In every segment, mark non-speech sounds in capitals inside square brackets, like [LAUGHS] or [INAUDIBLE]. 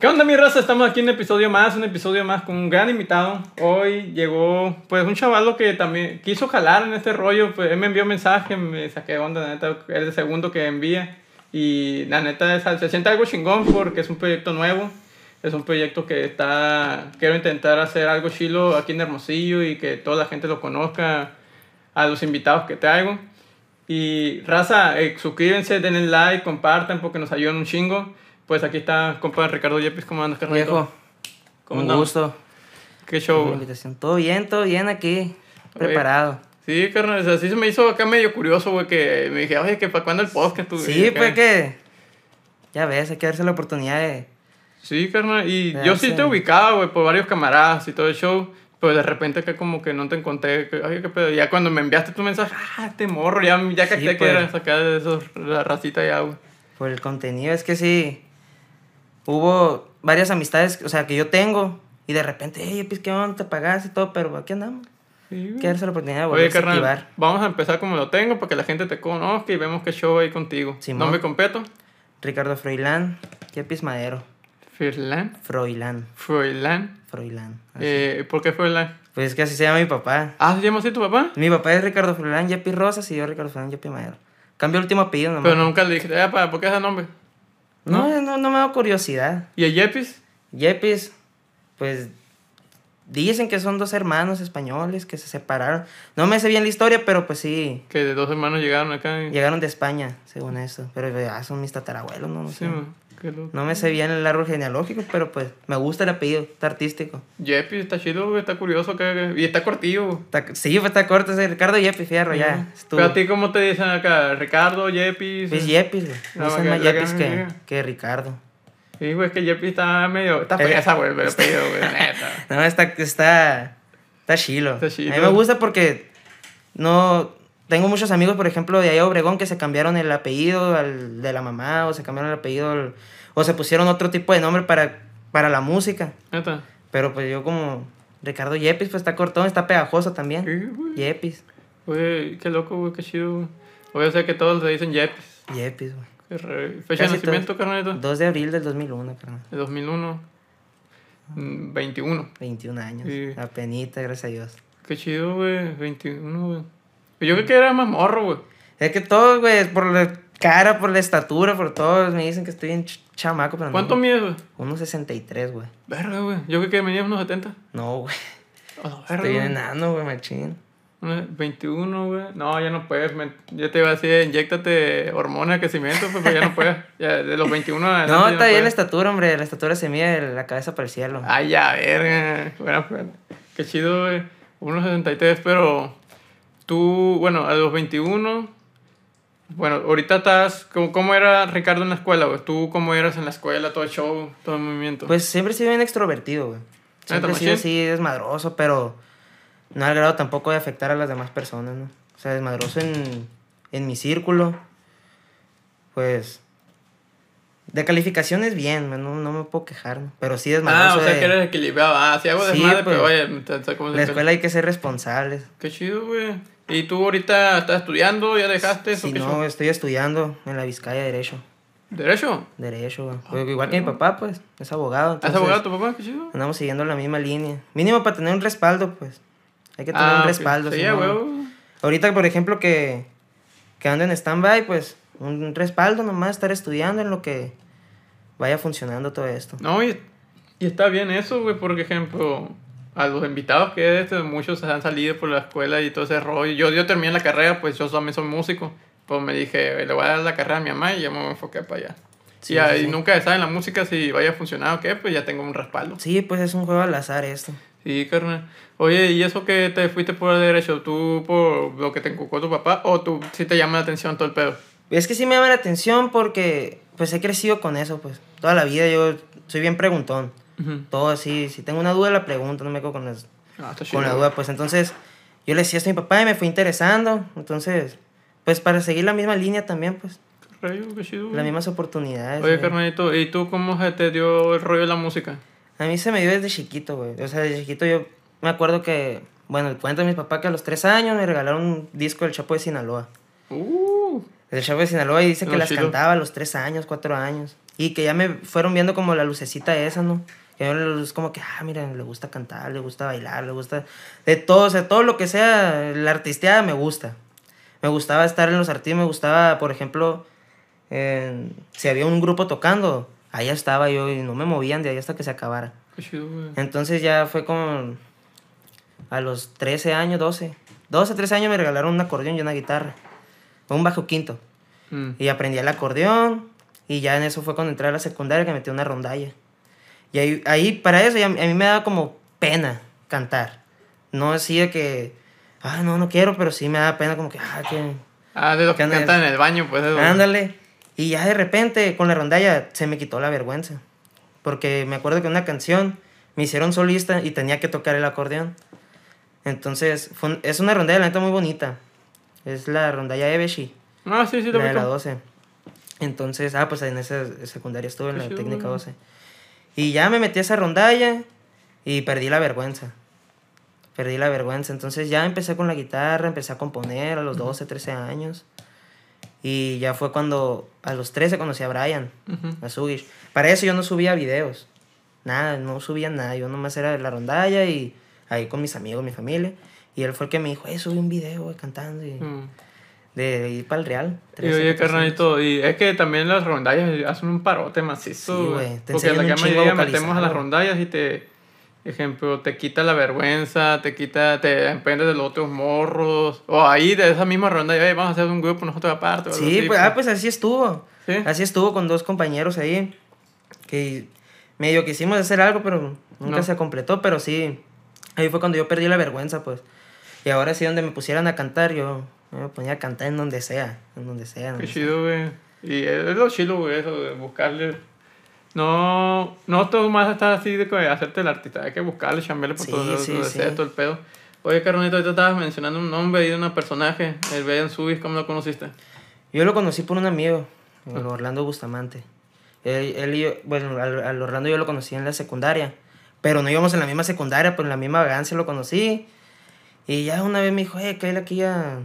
¿Qué onda mi raza? Estamos aquí en un episodio más, un episodio más con un gran invitado. Hoy llegó pues un chavalo que también quiso jalar en este rollo, pues él me envió mensaje, me saqué onda, la neta, es el segundo que envía. Y la neta es, se siente algo chingón porque es un proyecto nuevo. Es un proyecto que está, quiero intentar hacer algo chilo aquí en Hermosillo y que toda la gente lo conozca a los invitados que traigo. Y raza, eh, denle like, compartan porque nos ayudan un chingo. Pues aquí está, compadre Ricardo Yepes, ¿cómo andas, carnalito? Viejo, ¿Cómo un andamos? gusto. ¿Qué show? invitación. Todo bien, todo bien aquí. Preparado. Sí, carnal, o sea, sí se me hizo acá medio curioso, güey, que me dije, oye, que para cuándo el podcast, tú? Sí, acá- pues que. Ya ves, hay que darse la oportunidad de. Sí, carnal, y Ya yo sí sé. te ubicaba, güey, por varios camaradas y todo el show, pero de repente que como que no te encontré, que, oye, qué pedo, ya cuando me enviaste tu mensaje, ah, este morro, ya, ya Sí, capté que pues. era sacar de esos, la racita ya, güey. Por el contenido. Es que sí. Hubo varias amistades, o sea, que yo tengo. Y de repente, hey, pues qué onda, te pagaste y todo, pero aquí andamos. Sí, que darse la oportunidad de Oye, volverse a activar. vamos a empezar como lo tengo para que la gente te conozca y vemos qué show hay contigo. Simón. Nombre completo, Ricardo Froilán, Yepis Madero. Froilán, Froilán. Froilán. así. Eh, ¿Por qué Froilán? Pues es que así se llama mi papá. Ah, ¿se llama así tu papá? Mi papá es Ricardo Froilán, Yepis Rosas y yo Ricardo Froilán, Yepis Madero. Cambio el último apellido nomás. Pero nunca le dije, "Ah, pa, ¿por qué ese nombre? No, no, no me da curiosidad. ¿Y el Yepis? Yepis, pues dicen que son dos hermanos españoles que se separaron. No me sé bien la historia, pero pues sí, Que de dos hermanos llegaron acá. Y... llegaron de España, según eso. Pero ya son mis tatarabuelos, no, no Sí, sé. man. No me sé bien el árbol genealógico, pero pues me gusta el apellido, está artístico. Yepis está chido, güey, está curioso. Que... Y está cortillo. Está- sí, pues está corto ese Ricardo Yepis, fierro, ya. estuvo. Pero a ti, ¿cómo te dicen acá? Ricardo, Yepis. Pues Yepis, güey. No, Me dicen más Yepis que, que- que Ricardo. Sí, güey, es que Yepis está medio. Está Eh, fresa, güey, pero pedido, güey, [LAUGHS] neta. No, está, está, está chilo. Está chilo. A mí me gusta porque no... Tengo muchos amigos, por ejemplo, de allá Obregón que se cambiaron el apellido al de la mamá o se cambiaron el apellido al- o se pusieron otro tipo de nombre para, para la música. Neta. Pero pues yo como Ricardo Yepis, pues está cortón, está pegajoso también. Sí, güey. Yepis, Güey, qué loco, güey, qué chido, güey. Voy a sé que todos le dicen Yepis. Yepis, güey. Fecha de nacimiento, carnalito. 2 de abril del 2001, carnal. De 2001. Mm, 21. 21 años. Sí. Apenita, gracias a Dios. Qué chido, güey. 21, güey. Yo creo que era más morro, güey. Es que todos, güey, por la cara, por la estatura, por todo, me dicen que estoy en ch- chamaco, pero ¿Cuánto no. mides, güey? 1.63, güey. Verga, güey. Yo creo que medías unos 70. No, güey. A verga, Estoy bien enano, güey, machín. Unos 21, güey. No, ya no puedes. men. Yo te iba a decir, inyectate hormona de crecimiento, pues, pero ya no puedes. Ya, de los 21 adelante No, está bien la estatura, hombre. La estatura se mide de la cabeza para el cielo. Ay, ya, verga. Bueno, pues, qué chido, güey. Unos 63, pero tú, bueno, a los 21. Bueno, ahorita estás. ¿Cómo, cómo era Ricardo en la escuela, güey? ¿Tú cómo eras en la escuela, todo el show, todo el movimiento? Pues siempre he sido bien extrovertido, güey. Siempre he sido así desmadroso, pero no al grado tampoco de afectar a las demás personas, ¿no? O sea, desmadroso en, en mi círculo. Pues. De calificaciones bien, man, no, no me puedo quejar. Pero sí desmadroso. ah, o sea de- que eres equilibrado. Ah, si hago Sí, desmadre, pues, pero oye, ¿cómo se La escuela hay que ser responsables. Qué chido, güey. ¿Y tú ahorita estás estudiando? ¿Ya dejaste qué no, show? estoy estudiando en la Vizcaya Derecho. ¿Derecho? Derecho, güey. Pues, igual que mi papá, pues, es abogado. ¿Es abogado tu papá? Qué chido. Andamos siguiendo la misma línea. Mínimo para tener un respaldo, pues. Hay que tener Ah, un respaldo. Sí, si no-. Ahorita, por ejemplo, que, que ando en stand-by, pues, un respaldo nomás, estar estudiando en lo que vaya funcionando todo esto. No, y, y está bien eso, güey, por ejemplo, a los invitados que este, muchos han salido por la escuela y todo ese rollo. Yo, yo terminé la carrera, pues yo también soy músico. Pues me dije, le voy a dar la carrera a mi mamá y ya me enfoqué para allá. Sí, y ahí sí, nunca se sabe en la música si vaya a funcionar o qué, pues ya tengo un respaldo. Sí, pues es un juego al azar esto. Sí, carnal. Oye, ¿y eso que te fuiste por el derecho? ¿Tú por lo que te encucó tu papá o tú sí te llama la atención todo el pedo? Es que sí me llama la atención porque, pues, he crecido con eso, pues. Toda la vida yo soy bien preguntón. Todo así, si tengo una duda la pregunto, no me quedo con, las- Ah, con la duda, pues. Entonces, yo le decía esto a mi papá y me fui interesando. Entonces, pues, para seguir la misma línea también, pues. Qué rayo, qué chido, güey. Las mismas oportunidades. Oye, carnalito, ¿y tú cómo se te dio el rollo de la música? A mí se me dio desde chiquito, güey. O sea, desde chiquito yo me acuerdo que, bueno, el cuento de mi papá que a los tres años me regalaron un disco del Chapo de Sinaloa. Uh, El Chapo de Sinaloa y dice que las cantaba a los tres años, cuatro años. Y que ya me fueron viendo como la lucecita esa, ¿no? Es como que, ah, mira, le gusta cantar, le gusta bailar, le gusta de todo, o sea, todo lo que sea, la artisteada me gusta. Me gustaba estar en los artistas, me gustaba, por ejemplo, en- si había un grupo tocando, ahí estaba yo y no me movían de ahí hasta que se acabara. Entonces ya fue como a los 13 años, 12. 12, 13 años me regalaron un acordeón y una guitarra. Un bajo quinto. Mm. Y aprendí el acordeón. Y ya en eso fue cuando entré a la secundaria que metí una rondalla. Y ahí, ahí para eso, ya, a mí me daba como pena cantar. No así de que, ah, no, no quiero, pero sí me daba pena como que, ah, que... Ah, de los que cantan en el baño, pues. de los- Ándale. Y ya de repente con la rondalla se me quitó la vergüenza. Porque me acuerdo que una canción me hicieron solista y tenía que tocar el acordeón. Entonces, fue un- es una rondalla, la neta, muy bonita. Es la rondalla Ebeshi, Ah, sí, sí, lo la de la ubico. 12. Entonces, ah, pues en esa secundaria estuve, en la chido, técnica güey. 12. Y ya me metí a esa rondalla y perdí la vergüenza. Perdí la vergüenza. Entonces ya empecé con la guitarra, empecé a componer a los 12, 13 años. Y ya fue cuando a los 13 conocí a Brian, Ujú. a Sugish. Para eso yo no subía videos. Nada, no subía nada. Yo nomás era de la rondalla y ahí con mis amigos, mi familia. Y él fue el que me dijo, eh, subí un video güey, cantando y Mm. De ir para el Real. Y 13, oye, 14 años. carnalito, y es que también las rondallas hacen un parote macizo. Sí, güey. Porque la que mayoría metemos a las rondallas y te, ejemplo, te quita la vergüenza, te quita, te empendes de los otros morros. O ahí de esa misma ronda, "Ey, vamos a hacer un grupo nosotros aparte. Sí, así, pues, ah, pues así estuvo. Sí. Así estuvo con dos compañeros ahí. Que medio quisimos hacer algo, pero nunca No. se completó. Pero sí, ahí fue cuando yo perdí la vergüenza, pues. Y ahora sí, donde me pusieran a cantar, yo me ponía a cantar en donde sea. En donde sea. en Qué donde chido, güey. Y es es lo chido, güey, eso de buscarle. No, no todo más está así de que hacerte el artista, hay que buscarle, chambearle por Sí, todo, sí, todo, sí. todo el pedo. Oye, Carnito, ahorita estabas mencionando un nombre y una personaje, el Brian Subis, ¿cómo lo conociste? Yo lo conocí por un amigo, el Ah. Orlando Bustamante. Él, él y yo- bueno, al, al Orlando yo lo conocí en la secundaria. Pero no íbamos en la misma secundaria, pero en la misma vagancia lo conocí. Y ya una vez me dijo, eh, que aquí a,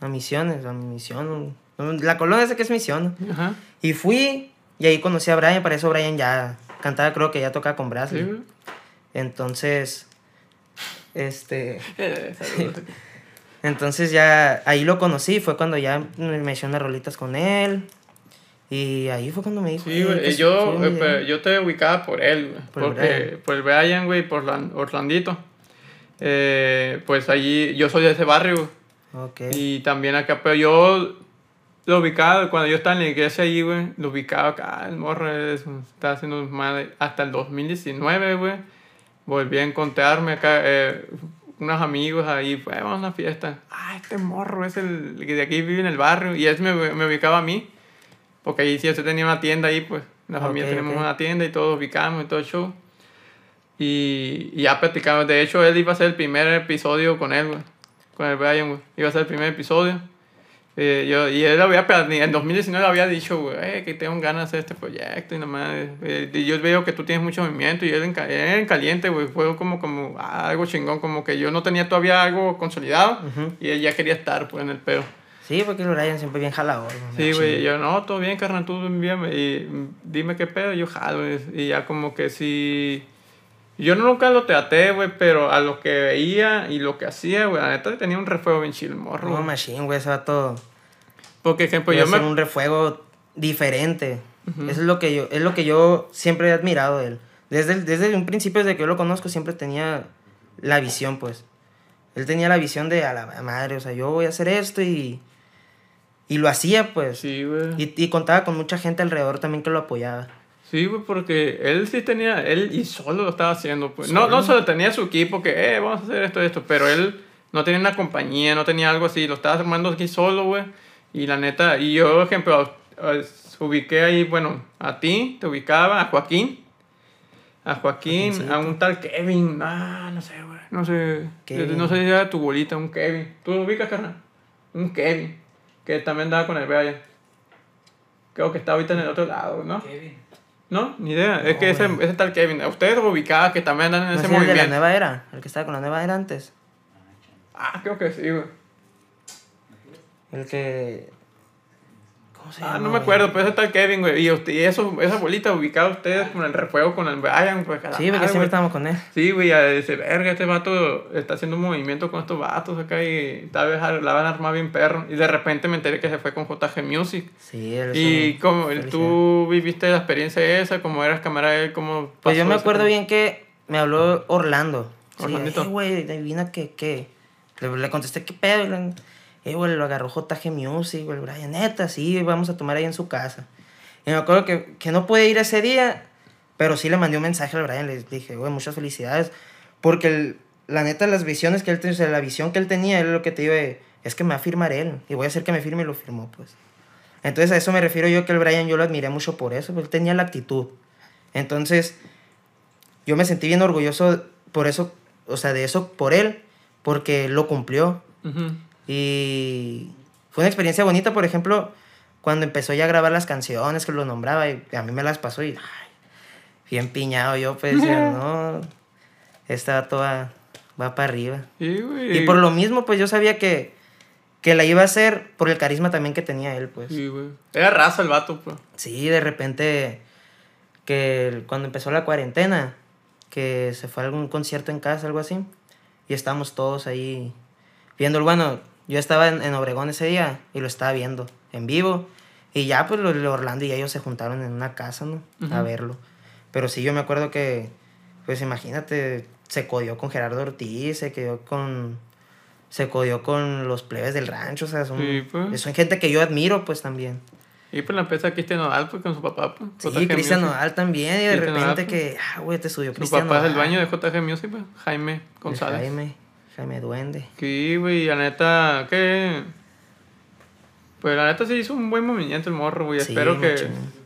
a Misiones, a Misión. La colonia esa que es Misión. Ajá. Y fui, y ahí conocí a Brian, para eso Brian ya cantaba, creo que ya tocaba con Sí, Brasil. güey. Entonces, este, [LAUGHS] Eh, saludos. [LAUGHS] entonces ya ahí lo conocí, fue cuando ya me eché unas rolitas con él. Y ahí fue cuando me dijo. Sí, "Eh, güey, que yo, eh, video". pero yo te ubicaba por él, güey. Por el porque, Brian. por el Brian, güey, por Orlan- Orlandito. Eh, pues allí, yo soy de ese barrio, güey. Ok. Y también acá, pero yo lo ubicaba, cuando yo estaba en la iglesia ahí, güey, lo ubicaba acá, el morro es- estaba haciendo más hasta el 2019, güey. Volví a encontrarme acá, eh, unos amigos ahí, fue, vamos a una fiesta. Ah, este morro es el que de aquí vive en el barrio. Y él me, me ubicaba a mí, porque ahí sí, yo tenía una tienda ahí, pues, la Ok, familia tenemos ok. una tienda y todos ubicamos y todo el show. Y, y ya platicamos. De hecho, él iba a ser el primer episodio con él, güey. Con el Brian, güey. Iba a ser el primer episodio. Eh, yo, y él había, en 2019 había dicho, güey, eh, que tengo ganas de hacer este proyecto y nada más. Eh, y yo veo que tú tienes mucho movimiento y él en, él en caliente, güey. Fue como, como ah, algo chingón, como que yo no tenía todavía algo consolidado Ujú. y él ya quería estar, pues, en el pedo. Sí, porque el Brian siempre bien jalador. Sí, güey, yo no, todo bien, carnal, tú bien, y dime qué pedo, yo jalo, y- y ya como que sí, yo nunca lo traté, güey, pero a lo que veía y lo que hacía, güey, la neta tenía un refuego bien chido, el morro, No, machine, güey, ese vato. porque, ejemplo, yo a hacer me... un refuego diferente. Eso es lo que yo, es lo que yo siempre he admirado de él. Desde, el- desde un principio, desde que yo lo conozco, siempre tenía la visión, pues. Él tenía la visión de a la madre, o sea, yo voy a hacer esto y. Y lo hacía, pues. Sí, güey. Y, y contaba con mucha gente alrededor también que lo apoyaba. Sí, güey, porque él sí tenía, él y solo lo estaba haciendo, pues. No, no solo tenía su equipo que, eh, vamos a hacer esto, esto, pero él no tenía una compañía, no tenía algo así, lo estaba armando aquí solo, güey. Y la neta, y yo, por ejemplo, eh, ubiqué ahí, bueno, a ti, te ubicaba, a Joaquín, a Joaquín, a un tal Kevin, ah, no sé, güey, no sé, Kevin. no sé si era tu bolita, un Kevin. ¿Tú lo ubicas, carnal? Un Kevin, que también andaba con el Brian. Creo que está ahorita en el otro lado, ¿no? Kevin. No, ni idea. es que ese, ese tal Kevin. Ustedes lo ubicaban que también andan en ¿No ese es el de la movimiento. nueva era? El que estaba con la nueva era antes. Ah, creo que sí, güey. El que. ¿Cómo se Ah, llama, no me acuerdo, pero ese tal Kevin, güey. Y, usted- y eso, esa bolita ubicada ustedes con el refuego con el Brian, pues. a Sí, porque siempre estábamos con él. Sí, güey, a ese verga, este vato está haciendo un movimiento con estos vatos acá y tal vez la van a armar bien perro. Y de repente me enteré que se fue con JG Music. Sí, él Y como tú viviste la experiencia esa, como eras cámara él, como Pues yo me acuerdo bien que me habló Orlando. Sí, Orlandito. "Eh, güey, adivina que, qué. Le, le contesté, ¿qué pedo? Eh, güey, lo agarró JG Music, güey, Brian, neta, sí, vamos a tomar ahí en su casa. Y me acuerdo que, que no pude ir ese día, pero sí le mandé un mensaje al Brian, le dije, güey, muchas felicidades. Porque el- la neta, las visiones que él tenía, o sea, la visión que él tenía, él lo que te digo, es que me va a firmar él. Y voy a hacer que me firme y lo firmó, pues. Entonces a eso me refiero yo que el Brian yo lo admiré mucho por eso, porque él tenía la actitud. Entonces, yo me sentí bien orgulloso por eso, o sea, de eso por él, porque lo cumplió. Ujú. Y fue una experiencia bonita, por ejemplo, cuando empezó ya a grabar las canciones que lo nombraba y a mí me las pasó y ay, bien piñado yo, pues decía, [LAUGHS] no, esta toda va para arriba. Sí. Y por lo mismo, pues yo sabía que, que la iba a hacer por el carisma también que tenía él, pues. Sí, güey. Era raza el vato, pues. Sí, de repente, que cuando empezó la cuarentena, que se fue a algún concierto en casa, algo así, y estábamos todos ahí viendo. Bueno, yo estaba en, en Obregón ese día y lo estaba viendo en vivo, y ya pues los los Orlando y ellos se juntaron en una casa, ¿no? A Ujú. verlo. Pero sí, yo me acuerdo que, pues imagínate, se codió con Gerardo Ortiz, se quedó con... Se codió con los plebes del rancho, o sea, son, Sí, pues. son gente que yo admiro, pues también. Y pues la empresa Cristian Nodal, pues con su papá, pues. Sí, Cristian. Nodal también, y de Cristian Nodal, repente pues. que, ah, güey, te subió Su Cristian papá es el Nodal, dueño de JG Music, pues. Jaime el González. Jaime, Jaime Duende. Sí, güey, la neta, que. Pues la neta sí hizo un buen movimiento el morro, güey. Sí, Espero que,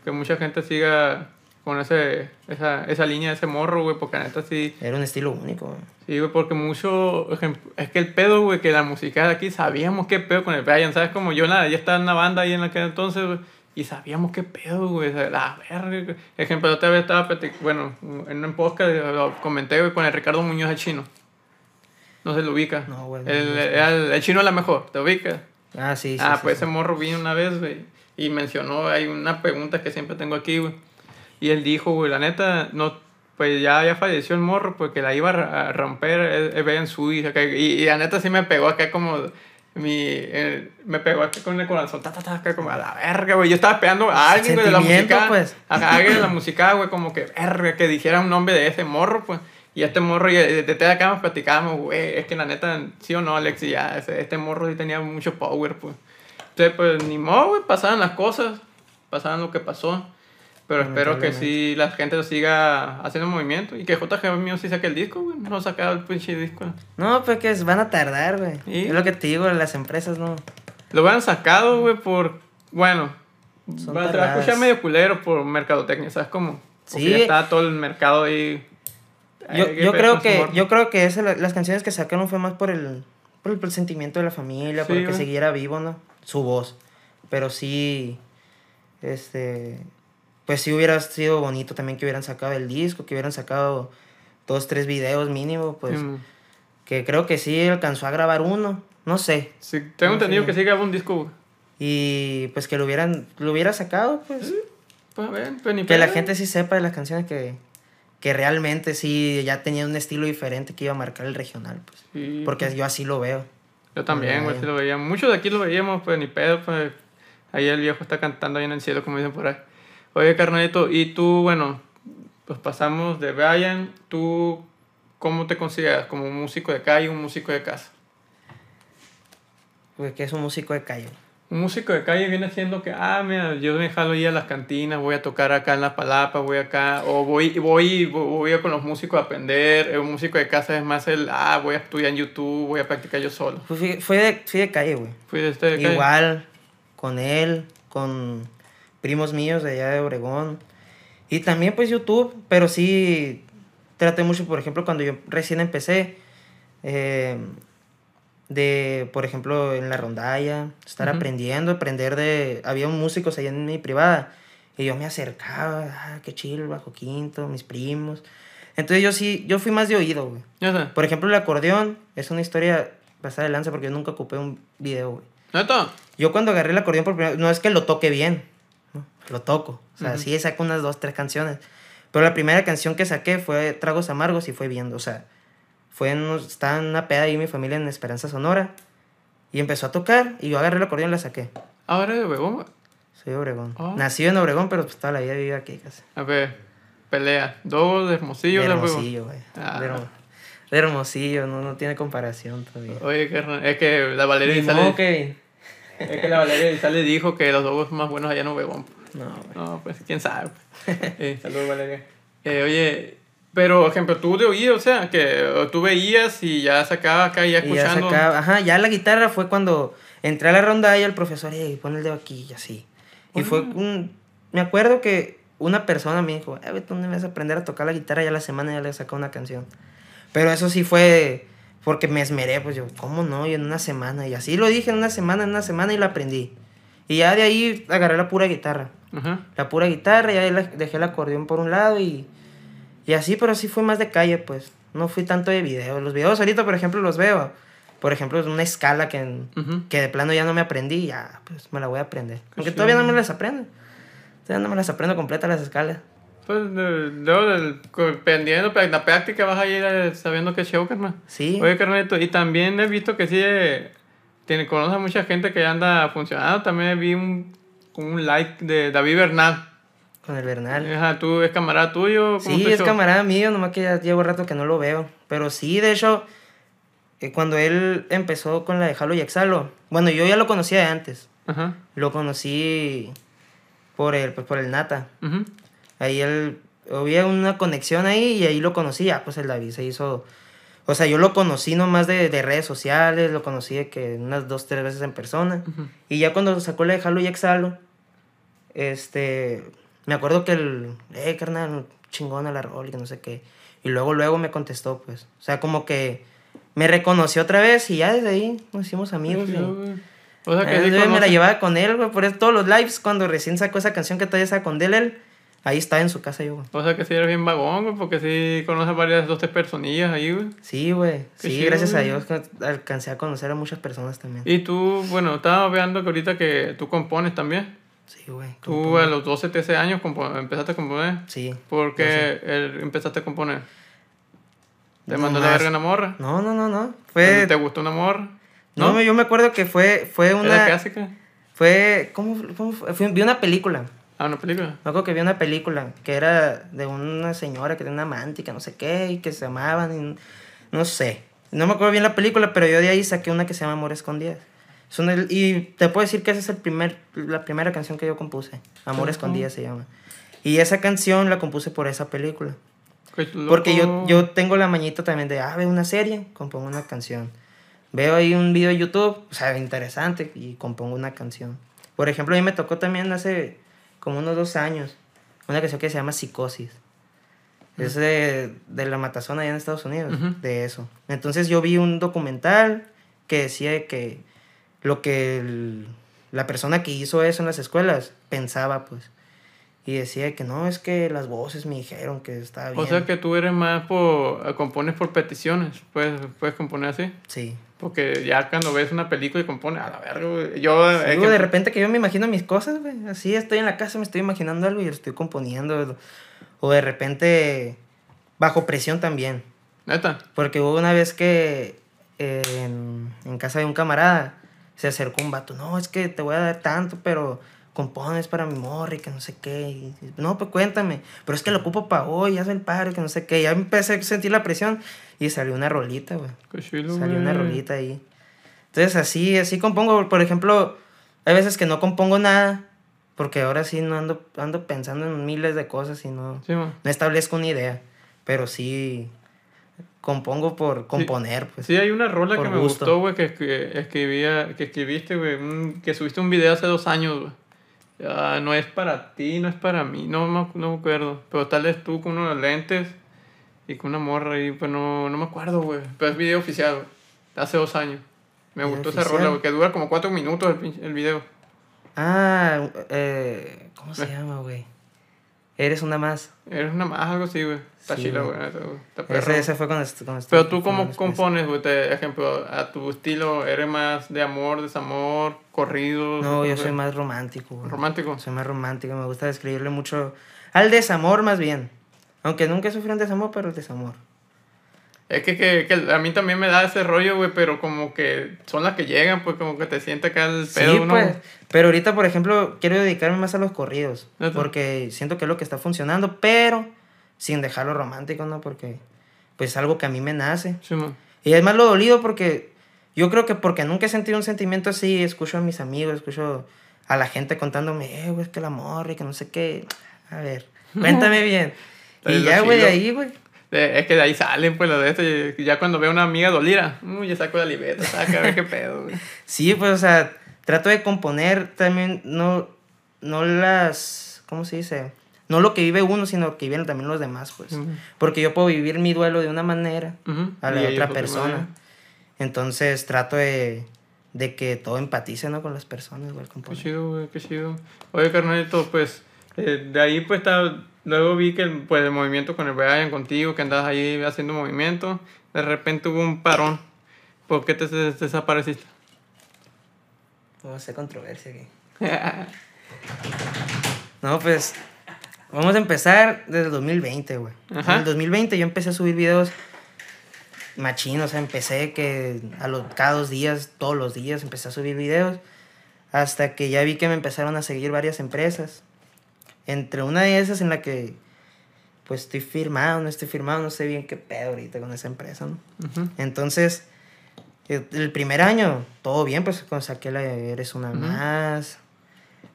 que mucha gente siga con ese, esa, esa línea de ese morro, güey, porque la neta sí. Era un estilo único, güey. Sí, güey, porque mucho. Es que el pedo, güey, que la música de aquí sabíamos qué pedo con el Brian, ¿sabes? Como yo, nada, ya estaba en una banda ahí en aquel entonces, güey. Y sabíamos qué pedo, güey. La verga. Ejemplo, otra vez estaba, bueno, en un podcast lo comenté, güey, con el Ricardo Muñoz el chino. No se lo ubica. No, güey, no, El, no el, el chino es la mejor, ¿te ubicas? Ah, sí, sí. ah, sí, pues sí. ese morro vino una vez, güey. Y mencionó, hay una pregunta que siempre tengo aquí, güey. Y él dijo, güey, la neta, no, pues ya, ya falleció el morro, porque la iba a a romper el, el Ben Sui, acá, y, y la neta sí me pegó acá como, mi, eh, me pegó acá con el corazón, ta, ta, ta, acá como a la verga, güey. Yo estaba esperando a alguien, güey, de la música, pues. a alguien de la música, güey, como que, verga, que dijera un nombre de ese morro, pues. Y este morro, y desde acá nos platicábamos, güey, es que la neta, sí o no, Alex, y ya, ese- este morro sí tenía mucho power, pues. Entonces, pues, ni modo, güey, pasaban las cosas, pasaban lo que pasó. Pero espero que sí la gente siga haciendo movimiento y que JG mío sí saque el disco, güey. No ha sacado el pinche disco. No, pues que van a tardar, güey. ¿Y? Es lo que te digo, las empresas no. Lo hubieran sacado, güey, por. Bueno, Son va, a escuchar medio culero por mercadotecnia, ¿sabes cómo? Porque Sí. ya está todo el mercado ahí. Yo, yo creo que, yo creo que esa, la- las canciones que sacaron fue más por el, por el, sentimiento de la familia, Sí, por que siguiera vivo, ¿no? Su voz. Pero sí, este, pues sí hubiera sido bonito también que hubieran sacado el disco, que hubieran sacado dos, tres videos mínimo, pues, Sí, que creo que sí alcanzó a grabar uno, no sé. sí, tengo No, entendido sí. que sí grabó un disco. Y pues que lo hubieran, lo hubiera sacado, pues. Pues a ver, pues ni Que la gente sí sepa de las canciones que, que realmente sí ya tenía un estilo diferente que iba a marcar el regional, pues. Sí, Porque yo así lo veo. Yo también, güey, sí lo veíamos. Muchos de aquí lo veíamos, pues ni pedo, pues. Ahí el viejo está cantando ahí en el cielo, como dicen por ahí. Oye, carnalito, y tú, bueno, pues pasamos de Brian, tú, ¿cómo te consideras? ¿Como un músico de calle o un músico de casa? Pues que es un músico de calle. Un músico de calle viene siendo que, ah, mira, yo me jalo ahí a las cantinas, voy a tocar acá en la palapa, voy acá, o voy, voy, voy a con los músicos a aprender. Eh, Un músico de casa es más el, ah, voy a estudiar en YouTube, voy a practicar yo solo. Pues fui, fui de, fui de calle, güey. Fui de este de calle. Igual, con él, con primos míos de allá de Obregón. Y también pues YouTube, pero sí traté mucho, por ejemplo, cuando yo recién empecé, eh, de, por ejemplo, en la rondalla, estar Ujú. aprendiendo, aprender de... Había músicos allá en mi privada y yo me acercaba, ah, qué chido, bajo quinto, mis primos. Entonces yo sí, yo fui más de oído, güey. Por ejemplo, el acordeón es una historia pasada de lanza porque yo nunca ocupé un video, güey. ¿Neta? Yo cuando agarré el acordeón por primera vez, no es que lo toque bien, ¿no? lo toco. O sea, Ujú. sí saco unas dos, tres canciones. Pero la primera canción que saqué fue Tragos Amargos y fue viendo. O sea, fue en, estaba en una peda ahí mi familia en Esperanza Sonora. Y empezó a tocar y yo agarré el acordeón y la saqué. Ahora de güey. Soy de Obregón. Ah. Nací en Obregón, pero pues toda la vida vivo aquí casi. A ver, pelea. Dos de Hermosillo de. Hermosillo, güey. Ah. De, Hermo- de Hermosillo, no, no tiene comparación todavía. Oye, carnal, es que la Valeria modo que... es que la Valeria Izale dijo que los dogos son más buenos allá en Obregón. No, güey. No, pues quién sabe. pues. [LAUGHS] Eh, saludos, Valeria. Eh, oye, pero, ejemplo, tú de oído, o sea, que tú veías y ya sacabas acá ya Y ya escuchando. sacaba, ajá, ya la guitarra fue cuando entré a la ronda y el profesor, hey, pon el dedo aquí y así. Y fue un, me acuerdo que una persona me dijo, eh, tú no me vas a aprender a tocar la guitarra ya la semana ya le sacó una canción. Pero eso sí fue porque me esmeré, pues yo, ¿cómo no? Y en una semana, y así lo dije en una semana, en una semana y la aprendí. Y ya de ahí agarré la pura guitarra. Ajá. La pura guitarra, y ahí la- dejé el acordeón por un lado y, y así, pero sí fue más de calle, pues. No fui tanto de video. Los videos ahorita, por ejemplo, los veo. Por ejemplo, es una escala que, Ujú. que de plano ya no me aprendí, ya, pues me la voy a aprender. Aunque chido. todavía no me las aprendo. Todavía no me las aprendo completas las escalas. Pues luego, dependiendo de la práctica, vas a ir eh, sabiendo qué show, carnal. Sí. Oye, carnalito, y también he visto que sí, tiene, conoce a mucha gente que ya anda funcionando. También vi un, un like de David Bernal. Con el Bernal. Ajá, ¿tú es camarada tuyo? ¿Cómo Sí, es camarada mío, nomás que ya llevo rato que no lo veo. Pero sí, de hecho, eh, cuando él empezó con la de Jalo y Exhalo, bueno, yo ya lo conocía de antes. Ajá. Lo conocí por el, pues, por el Nata. Ahí él, había una conexión ahí y ahí lo conocí. Ya, pues el David se hizo. O sea, yo lo conocí nomás de, de redes sociales, lo conocí de que unas dos, tres veces en persona. Y ya cuando sacó la de Jalo y Exhalo, este. Me acuerdo que el. Eh, carnal, chingona la rol y que no sé qué. Y luego, luego me contestó, pues. O sea, como que me reconoció otra vez y ya desde ahí nos hicimos amigos. y- O sea que Ah, sí me la llevaba con él, güey. Por eso todos los lives, cuando recién sacó esa canción que todavía estaba con Delel, ahí estaba en su casa yo, güey. O sea que sí eres bien vagón, güey, porque sí conoces varias, dos, tres personillas ahí, güey. Sí, güey. Sí, chido, gracias a. Dios que alcancé a conocer a muchas personas también. Y tú, bueno, estaba viendo que ahorita que tú compones también. Sí, güey. Tú a los 12, 13 años empezaste a componer. Sí. ¿Por qué empezaste a componer? ¿Te No mandó la más. verga una morra? No, no, no, no. Fue... ¿Te gustó una morra? No, me- yo me acuerdo que fue, fue ¿Era una... clásica? Fue... ¿Cómo, cómo fue? Fui- vi una película. Ah, una película. Me acuerdo que vi una película que era de una señora que tenía una amante y que no sé qué, y que se amaban, y no sé. No me acuerdo bien la película, pero yo de ahí saqué una que se llama Amor Escondidas. Son el- y te puedo decir que esa es el primer, la primera canción que yo compuse. Amor Ujú. Escondidas se llama. Y esa canción la compuse por esa película. Qué Porque yo, yo tengo la mañita también de, ah, veo una serie, compongo una canción. Veo ahí un video de YouTube, o sea, interesante, y compongo una canción. Por ejemplo, a mí me tocó también hace como unos dos años una canción que se llama Psicosis. Es de, de la matazón allá en Estados Unidos, Ujú. de eso. Entonces yo vi un documental que decía que lo que el- la persona que hizo eso en las escuelas pensaba, pues. Y decía que no, es que las voces me dijeron que estaba bien. O sea que tú eres más por... compones por peticiones. Puedes, puedes componer así. Sí. Porque ya cuando ves una película y compones, a la verga, güey. Yo... Sí, eh, güey, de que- repente que yo me imagino mis cosas, güey. Así estoy en la casa, me estoy imaginando algo y lo estoy componiendo. O de repente bajo presión también. Neta. Porque hubo una vez que eh, en, en casa de un camarada se acercó un vato. No, es que te voy a dar tanto, pero compones para mi morra y que no sé qué. Y, no, pues cuéntame. Pero es que lo ocupo para hoy, haz el paro que no sé qué. Ya empecé a sentir la presión y salió una rolita, güey. Salió una rolita ahí. Entonces así, así compongo. Por ejemplo, hay veces que no compongo nada. Porque ahora sí no ando, ando pensando en miles de cosas y no, Sí, no establezco una idea. Pero sí compongo por componer, pues. Sí, hay una rola que me gusto. gustó, güey, que, que escribía, que escribiste, güey, que subiste un video hace dos años, güey. Ah, no es para ti, no es para mí, no, me acu- no me acuerdo. Pero tal vez tú con unos lentes y con una morra ahí, pues no, no me acuerdo, güey. Pero es video oficial, güey. Hace dos años. Me ¿Video gustó esa oficial? rola, güey, que dura como cuatro minutos el, el video. Ah, eh, ¿cómo se Eh. llama, güey? Eres una más. Eres una más, algo así, güey. Está Sí, chila, güey. Ese, ese fue cuando, cuando Pero tú, ¿cómo compones, güey? Ejemplo, a tu estilo, ¿eres más de amor, desamor, corridos? No, yo soy más romántico, güey. ¿Romántico? Soy más romántico, me gusta describirle mucho al desamor más bien. Aunque nunca sufrí un desamor, pero el desamor. Es que, que, que a mí también me da ese rollo, güey, pero como que son las que llegan, pues como que te siente acá el pedo, sí, ¿no? pues. Pero ahorita, por ejemplo, quiero dedicarme más a los corridos. Porque siento que es lo que está funcionando, pero sin dejarlo romántico, ¿no? Porque pues es algo que a mí me nace. Sí, man. Y además lo dolido porque yo creo que porque nunca he sentido un sentimiento así, escucho a mis amigos, escucho a la gente contándome, eh, güey, es que el amor y que no sé qué. A ver, [LAUGHS] cuéntame bien. Y ya, güey, de ahí, güey. De- es que de ahí salen, pues, lo de esto. Ya cuando veo una amiga dolida, uh, ya saco la libreta, saca a ver qué [LAUGHS] pedo, güey. Sí, pues, o sea, trato de componer también, no, no las, ¿cómo se dice? No lo que vive uno, sino lo que viven también los demás, pues. Ujú. Porque yo puedo vivir mi duelo de una manera Ujú. a Y la ellos otra otra persona. Entonces trato de, de que todo empatice, ¿no? Con las personas, güey, Qué chido, güey, qué chido. Oye, carnalito, pues, eh, de ahí, pues, está, luego vi que el, pues, el movimiento con el Brian, contigo, que andabas ahí haciendo movimiento, de repente hubo un parón. ¿Por qué te, des- desapareciste? Puedo hacer controversia aquí. [LAUGHS] No, pues, vamos a empezar desde el 2020, güey. En el 2020 yo empecé a subir videos machinos, o sea, empecé que a los, cada dos días, todos los días, empecé a subir videos, hasta que ya vi que me empezaron a seguir varias empresas. Entre una de esas en la que, pues, estoy firmado, no estoy firmado, no sé bien qué pedo ahorita con esa empresa, ¿no? Entonces, el el primer año, todo bien, pues cuando saqué la Eres una más.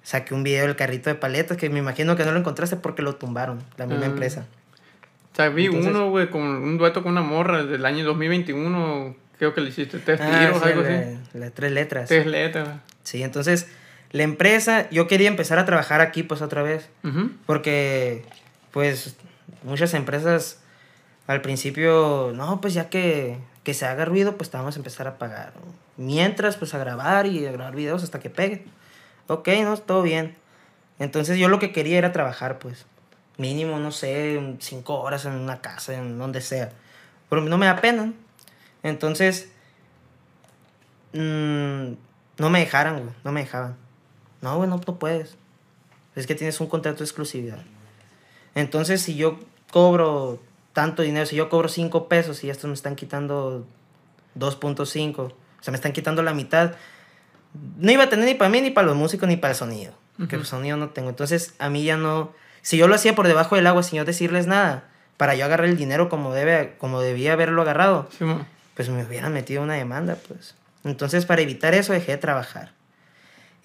Saqué un video del carrito de paletas que me imagino que no lo encontraste porque lo tumbaron, la misma Ah. empresa. O sea, vi Entonces- uno, güey, con un dueto con una morra del año 2021, creo que le hiciste tres Ah, tiros, sí, algo la- así. las tres letras. Tres letras. Sí, entonces, la empresa, yo quería empezar a trabajar aquí, pues otra vez. Porque, pues, muchas empresas al principio, no, pues ya que, que se haga ruido, pues te vamos a empezar a pagar. Mientras, pues a grabar y a grabar videos hasta que pegue. Ok, no, todo bien. Entonces yo lo que quería era trabajar, pues. Mínimo, no sé, cinco horas en una casa, en donde sea. Pero no me da pena. Entonces, mm, no me dejaran, güey. No me dejaban. No, güey, no, no puedes. Es que tienes un contrato de exclusividad. Entonces, si yo cobro tanto dinero, si yo cobro 5 pesos y estos me están quitando 2.5, o sea, me están quitando la mitad, no iba a tener ni para mí, ni para los músicos, ni para el sonido. Porque Ujú. el sonido no tengo. Entonces, a mí ya no. Si yo lo hacía por debajo del agua sin yo decirles nada, para yo agarrar el dinero como, debe, como debía haberlo agarrado, Sí, pues me hubieran metido una demanda, pues. Entonces, para evitar eso, dejé de trabajar.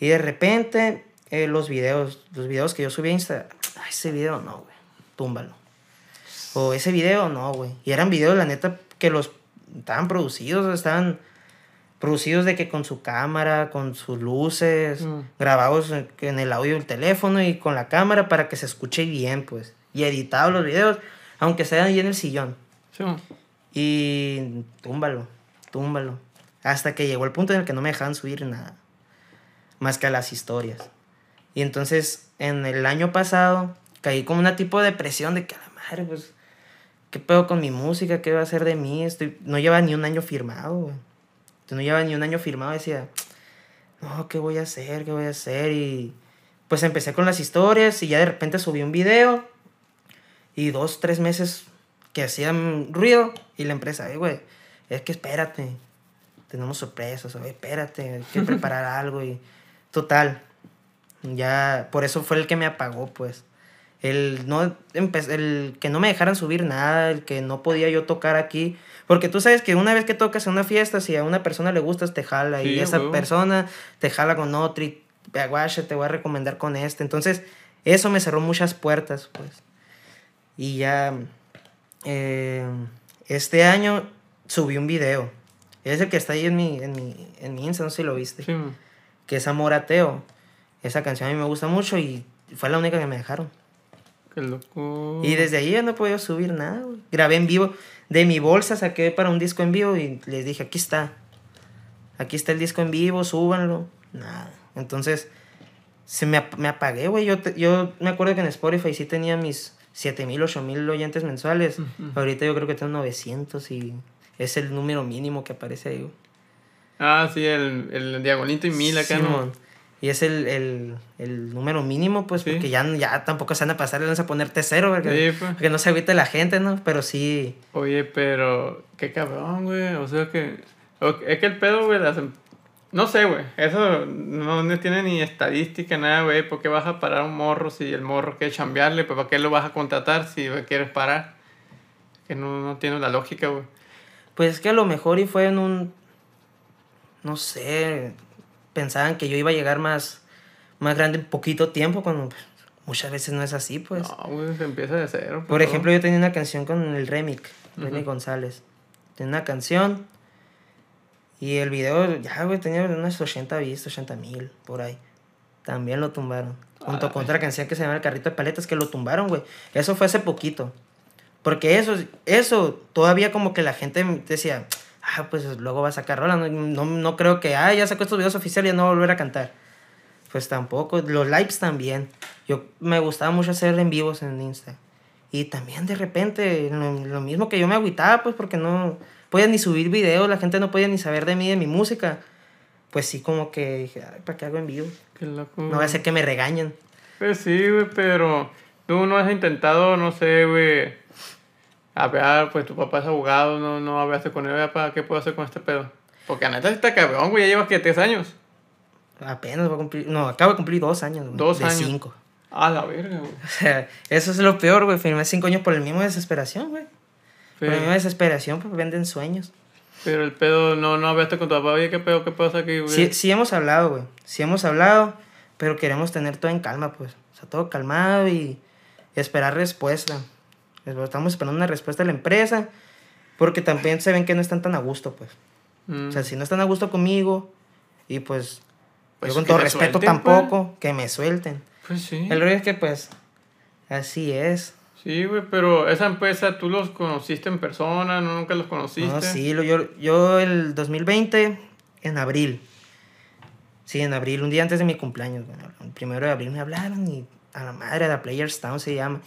Y de repente, eh, los videos, los videos que yo subí a Insta, "Ah, ese video no, güey, túmbalo. O ese video no, güey. Y eran videos, la neta, que los estaban producidos, estaban producidos de que con su cámara, con sus luces, Mm. grabados en- el audio del teléfono y con la cámara para que se escuche bien, pues. Y editados los videos, aunque sean ahí en el sillón. Sí. Y túmbalo, túmbalo. Hasta que llegó el punto en el que no me dejaban subir nada. Más que a las historias. Y entonces, en el año pasado, caí como una tipo de depresión de que a la madre, pues, ¿qué pedo con mi música? ¿Qué va a hacer de mí? Estoy... No lleva ni un año firmado, güey. No lleva ni un año firmado. Decía, no, ¿qué voy a hacer? ¿Qué voy a hacer? Y pues empecé con las historias y ya de repente subí un video. Y dos, tres meses que hacían ruido y la empresa, "Ey, güey, es que espérate, tenemos sorpresas, oye, espérate, hay que [LAUGHS] preparar algo y total, ya, por eso fue el que me apagó, pues. El, no, el que no me dejaran subir nada, el que no podía yo tocar aquí. Porque tú sabes que una vez que tocas en una fiesta, si a una persona le gustas, te jala. Sí, y esa persona te jala con otro y aguache, te voy a recomendar con este. Entonces, eso me cerró muchas puertas, pues. Y ya, eh, este año subí un video. Es el que está ahí en mi, en mi, en mi Insta, no sé si lo viste. Sí. Que es Amor Ateo. Esa canción a mí me gusta mucho y fue la única que me dejaron. Qué loco. Y desde ahí ya no he podido subir nada, güey. Grabé en vivo. De mi bolsa saqué para un disco en vivo y les dije, aquí está. Aquí está el disco en vivo, súbanlo. Nada. Entonces, se me, ap- me apagué, güey. Yo, yo me acuerdo que en Spotify sí tenía mis 7000, 8000 oyentes mensuales. Ujú. Ahorita yo creo que tengo 900 y es el número mínimo que aparece ahí, güey. Ah, sí, el, el diagonito y mil acá, ¿no? Simón. Y es el, el, el número mínimo, pues, Sí. porque ya, ya tampoco se van a pasar, le van a poner T0, porque, Sí, pues. porque no se agüite la gente, ¿no? Pero sí, Oye, pero qué cabrón, güey. O sea que. Es que el pedo, güey, las em- No sé, güey. Eso no, no tiene ni estadística, nada, güey. ¿Por qué vas a parar a un morro si el morro quiere chambearle? Pues ¿para qué lo vas a contratar si quieres parar? Que no, no tiene la lógica, güey. pues es que a lo mejor y fue en un, no sé, pensaban que yo iba a llegar más, más grande en poquito tiempo, cuando pues, muchas veces no es así, pues. No, se empieza de cero. pues, Por todo. ejemplo, yo tenía una canción con el Remic, Ujú. González. Tenía una canción y el video, ya, güey, tenía unas 80 vistas, 80 mil, por ahí. También lo tumbaron. Junto con otra canción que se llama El Carrito de Paletas, que lo tumbaron, güey. Eso fue hace poquito. Porque eso, eso, todavía como que la gente decía, ah, pues luego va a sacar rola. No, no, no creo que, ah, ya sacó estos videos oficiales y ya no va a volver a cantar. Pues tampoco. Los lives también. Yo me gustaba mucho hacer en vivos en Insta. Y también de repente, lo, lo mismo que yo me agüitaba, pues porque no podía ni subir videos, la gente no podía ni saber de mí, de mi música. Pues sí, como que dije, ay, ¿para qué hago en vivo? Qué loco. No va a ser que me regañen. Pues sí, güey, pero tú no has intentado, no sé, güey, hablar, pues tu papá es abogado, no, no hablaste con él, ¿para qué puedo hacer con este pedo? Porque a neta está cabrón, güey, ya llevas que tres años. Apenas voy a cumplir, no, acabo de cumplir dos años. güey, Dos de años. cinco. A la verga, güey. O [LAUGHS] sea, eso es lo peor, güey. Firmé cinco años por el mismo desesperación, güey. Por la misma desesperación, pues venden sueños. pero el pedo, no, no hablaste con tu papá, oye, ¿qué pedo, qué pasa aquí, güey? Sí, sí hemos hablado, güey. Sí hemos hablado, pero queremos tener todo en calma, pues. O sea, todo calmado y, y esperar respuesta. Estamos esperando una respuesta de la empresa, porque también se ven que no están tan a gusto, pues. Mm. O sea, si no están a gusto conmigo, y pues, Pues yo con todo respeto suelten, pues. tampoco, que me suelten. Pues sí. El rollo es que, pues, así es. Sí, güey, pero esa empresa, ¿tú los conociste en persona? ¿No, ¿Nunca los conociste? No, sí, lo- yo, yo el 2020, en abril. Sí, en abril, un día antes de mi cumpleaños. Bueno, el primero de abril me hablaron y a la madre, la Players Town se llama.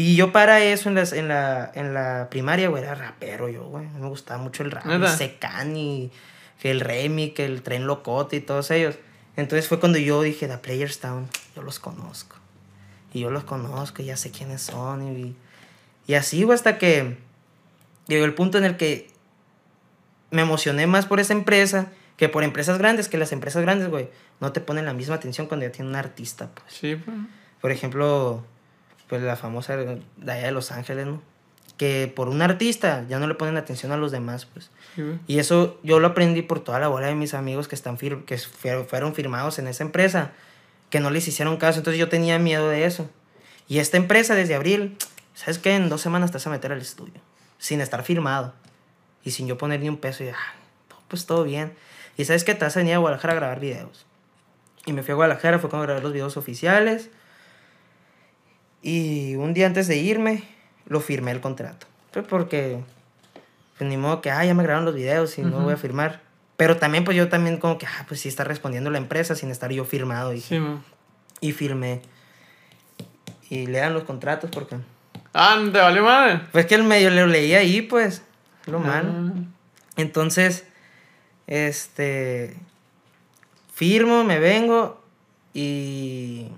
Y yo para eso en, las, en, la, en la primaria, güey, era rapero yo, güey. Me gustaba mucho el rap, el. Secan y que el Remy, que el Tren Locote y todos ellos. Entonces fue cuando yo dije, The Players Town, yo los conozco. Y yo los conozco, y ya sé quiénes son. Y, y así, güey, hasta que llegó el punto en el que me emocioné más por esa empresa que por empresas grandes, que las empresas grandes, güey, no te ponen la misma atención cuando ya tienen un artista, pues. Sí, pues. Por ejemplo, pues la famosa de allá de Los Ángeles, ¿no? Que por un artista ya no le ponen atención a los demás, pues. Y eso yo lo aprendí por toda la bola de mis amigos que, están fir- que fueron, firmados en esa empresa, que no les hicieron caso. Entonces yo tenía miedo de eso. Y esta empresa desde abril, ¿sabes qué? En dos semanas te vas a meter al estudio, sin estar firmado y sin yo poner ni un peso. Y ah, pues todo bien. Y ¿sabes qué? Te vas a venir a Guadalajara a grabar videos. Y me fui a Guadalajara, fue cuando grabé los videos oficiales. Y un día antes de irme, lo firmé el contrato. Pues porque, pues ni modo que, ah, ya me grabaron los videos y no Ujú. voy a firmar. Pero también, pues yo también como que, ah, pues sí está respondiendo la empresa sin estar yo firmado. Y, Sí, y firmé. Y lean los contratos porque... Ah, ¿te valió madre? Pues que el medio lo leí ahí, pues. Lo malo. Ah. Entonces, este. Firmo, me vengo y.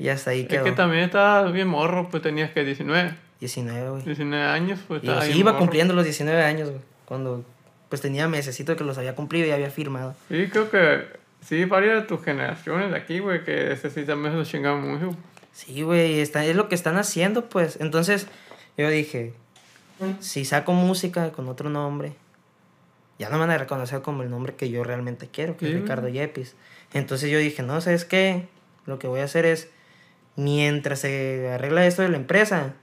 Y hasta ahí Es quedó. que también estabas bien morro, pues tenías que 19. 19, güey. 19 años, pues Y sí, bien iba morro. cumpliendo los 19 años, güey. Cuando pues tenía mesecito que los había cumplido y había firmado. Sí, creo que sí, varias de tus generaciones de aquí, güey, que ese sí también se lo chingaban mucho. Sí, güey, está, es lo que están haciendo, pues. Entonces, yo dije, si saco música con otro nombre, ya no me van a reconocer como el nombre que yo realmente quiero, que Sí, es. Ricardo Yepis. Entonces yo dije, no, ¿sabes qué? Lo que voy a hacer es, mientras se arregla esto de la empresa,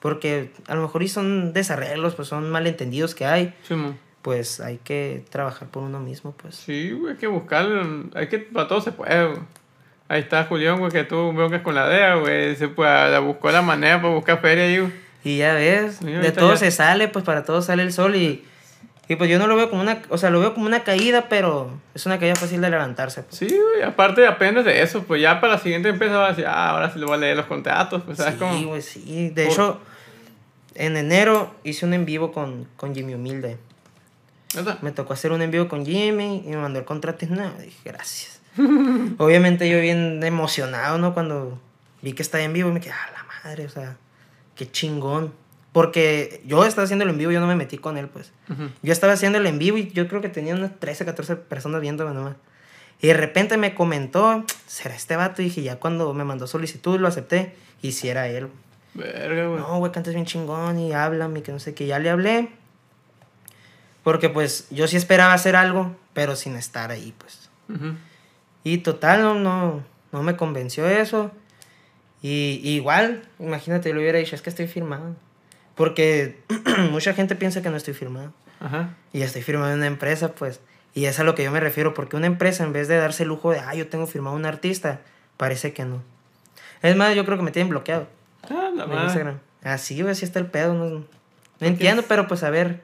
porque a lo mejor y son desarreglos, pues son malentendidos que hay, Sí, pues hay que trabajar por uno mismo, pues. Sí, güey, hay que buscar, hay que, para todo se puede, güey. Ahí está Julián, güey, que tú broncas con la DEA, güey, se puede, la buscó la manera para buscar feria ahí, güey. Y ya ves, Sí, de todo ya- se sale, pues para todo sale el sol y, y pues yo no lo veo como una, o sea, lo veo como una caída, pero es una caída fácil de levantarse. pues. Sí, güey, aparte aprendes de eso, pues ya para la siguiente empieza a decir, ah, ahora sí le voy a leer los contratos, pues sabes Sí, cómo. güey, sí. De Por- hecho, en enero hice un en vivo con, con Jimmy Humilde. ¿Neta? Me tocó hacer un en vivo con Jimmy y me mandó el contrato y nada, dije, gracias. [LAUGHS] Obviamente yo bien emocionado, ¿no? Cuando vi que estaba en vivo y me quedé, ah, la madre, o sea, qué chingón. Porque yo estaba haciendo el en vivo, yo no me metí con él, pues. Ujú. Yo estaba haciendo el en vivo y yo creo que tenía unas 13, 14 personas viéndome nomás. Y de repente me comentó, ¿será este vato? Y dije, ya cuando me mandó solicitud lo acepté. Y si era él. Verga, güey. No, güey, cantas bien chingón y háblame, que no sé qué. Ya le hablé. Porque pues yo sí esperaba hacer algo, pero sin estar ahí, pues. Ujú. Y total, no, no, no me convenció eso. Y, y igual, imagínate, yo le hubiera dicho, es que estoy firmado. Porque [CLEARS THROAT] mucha gente piensa que no estoy firmado. Ajá. Y estoy firmado en una empresa, pues. Y es a lo que yo me refiero, porque una empresa, en vez de darse el lujo de, ah, yo tengo firmado a un artista, parece que no. Es más, yo creo que me tienen bloqueado Ah, la en. Instagram. Así, güey, así está el pedo. No, no entiendo, pero pues a ver.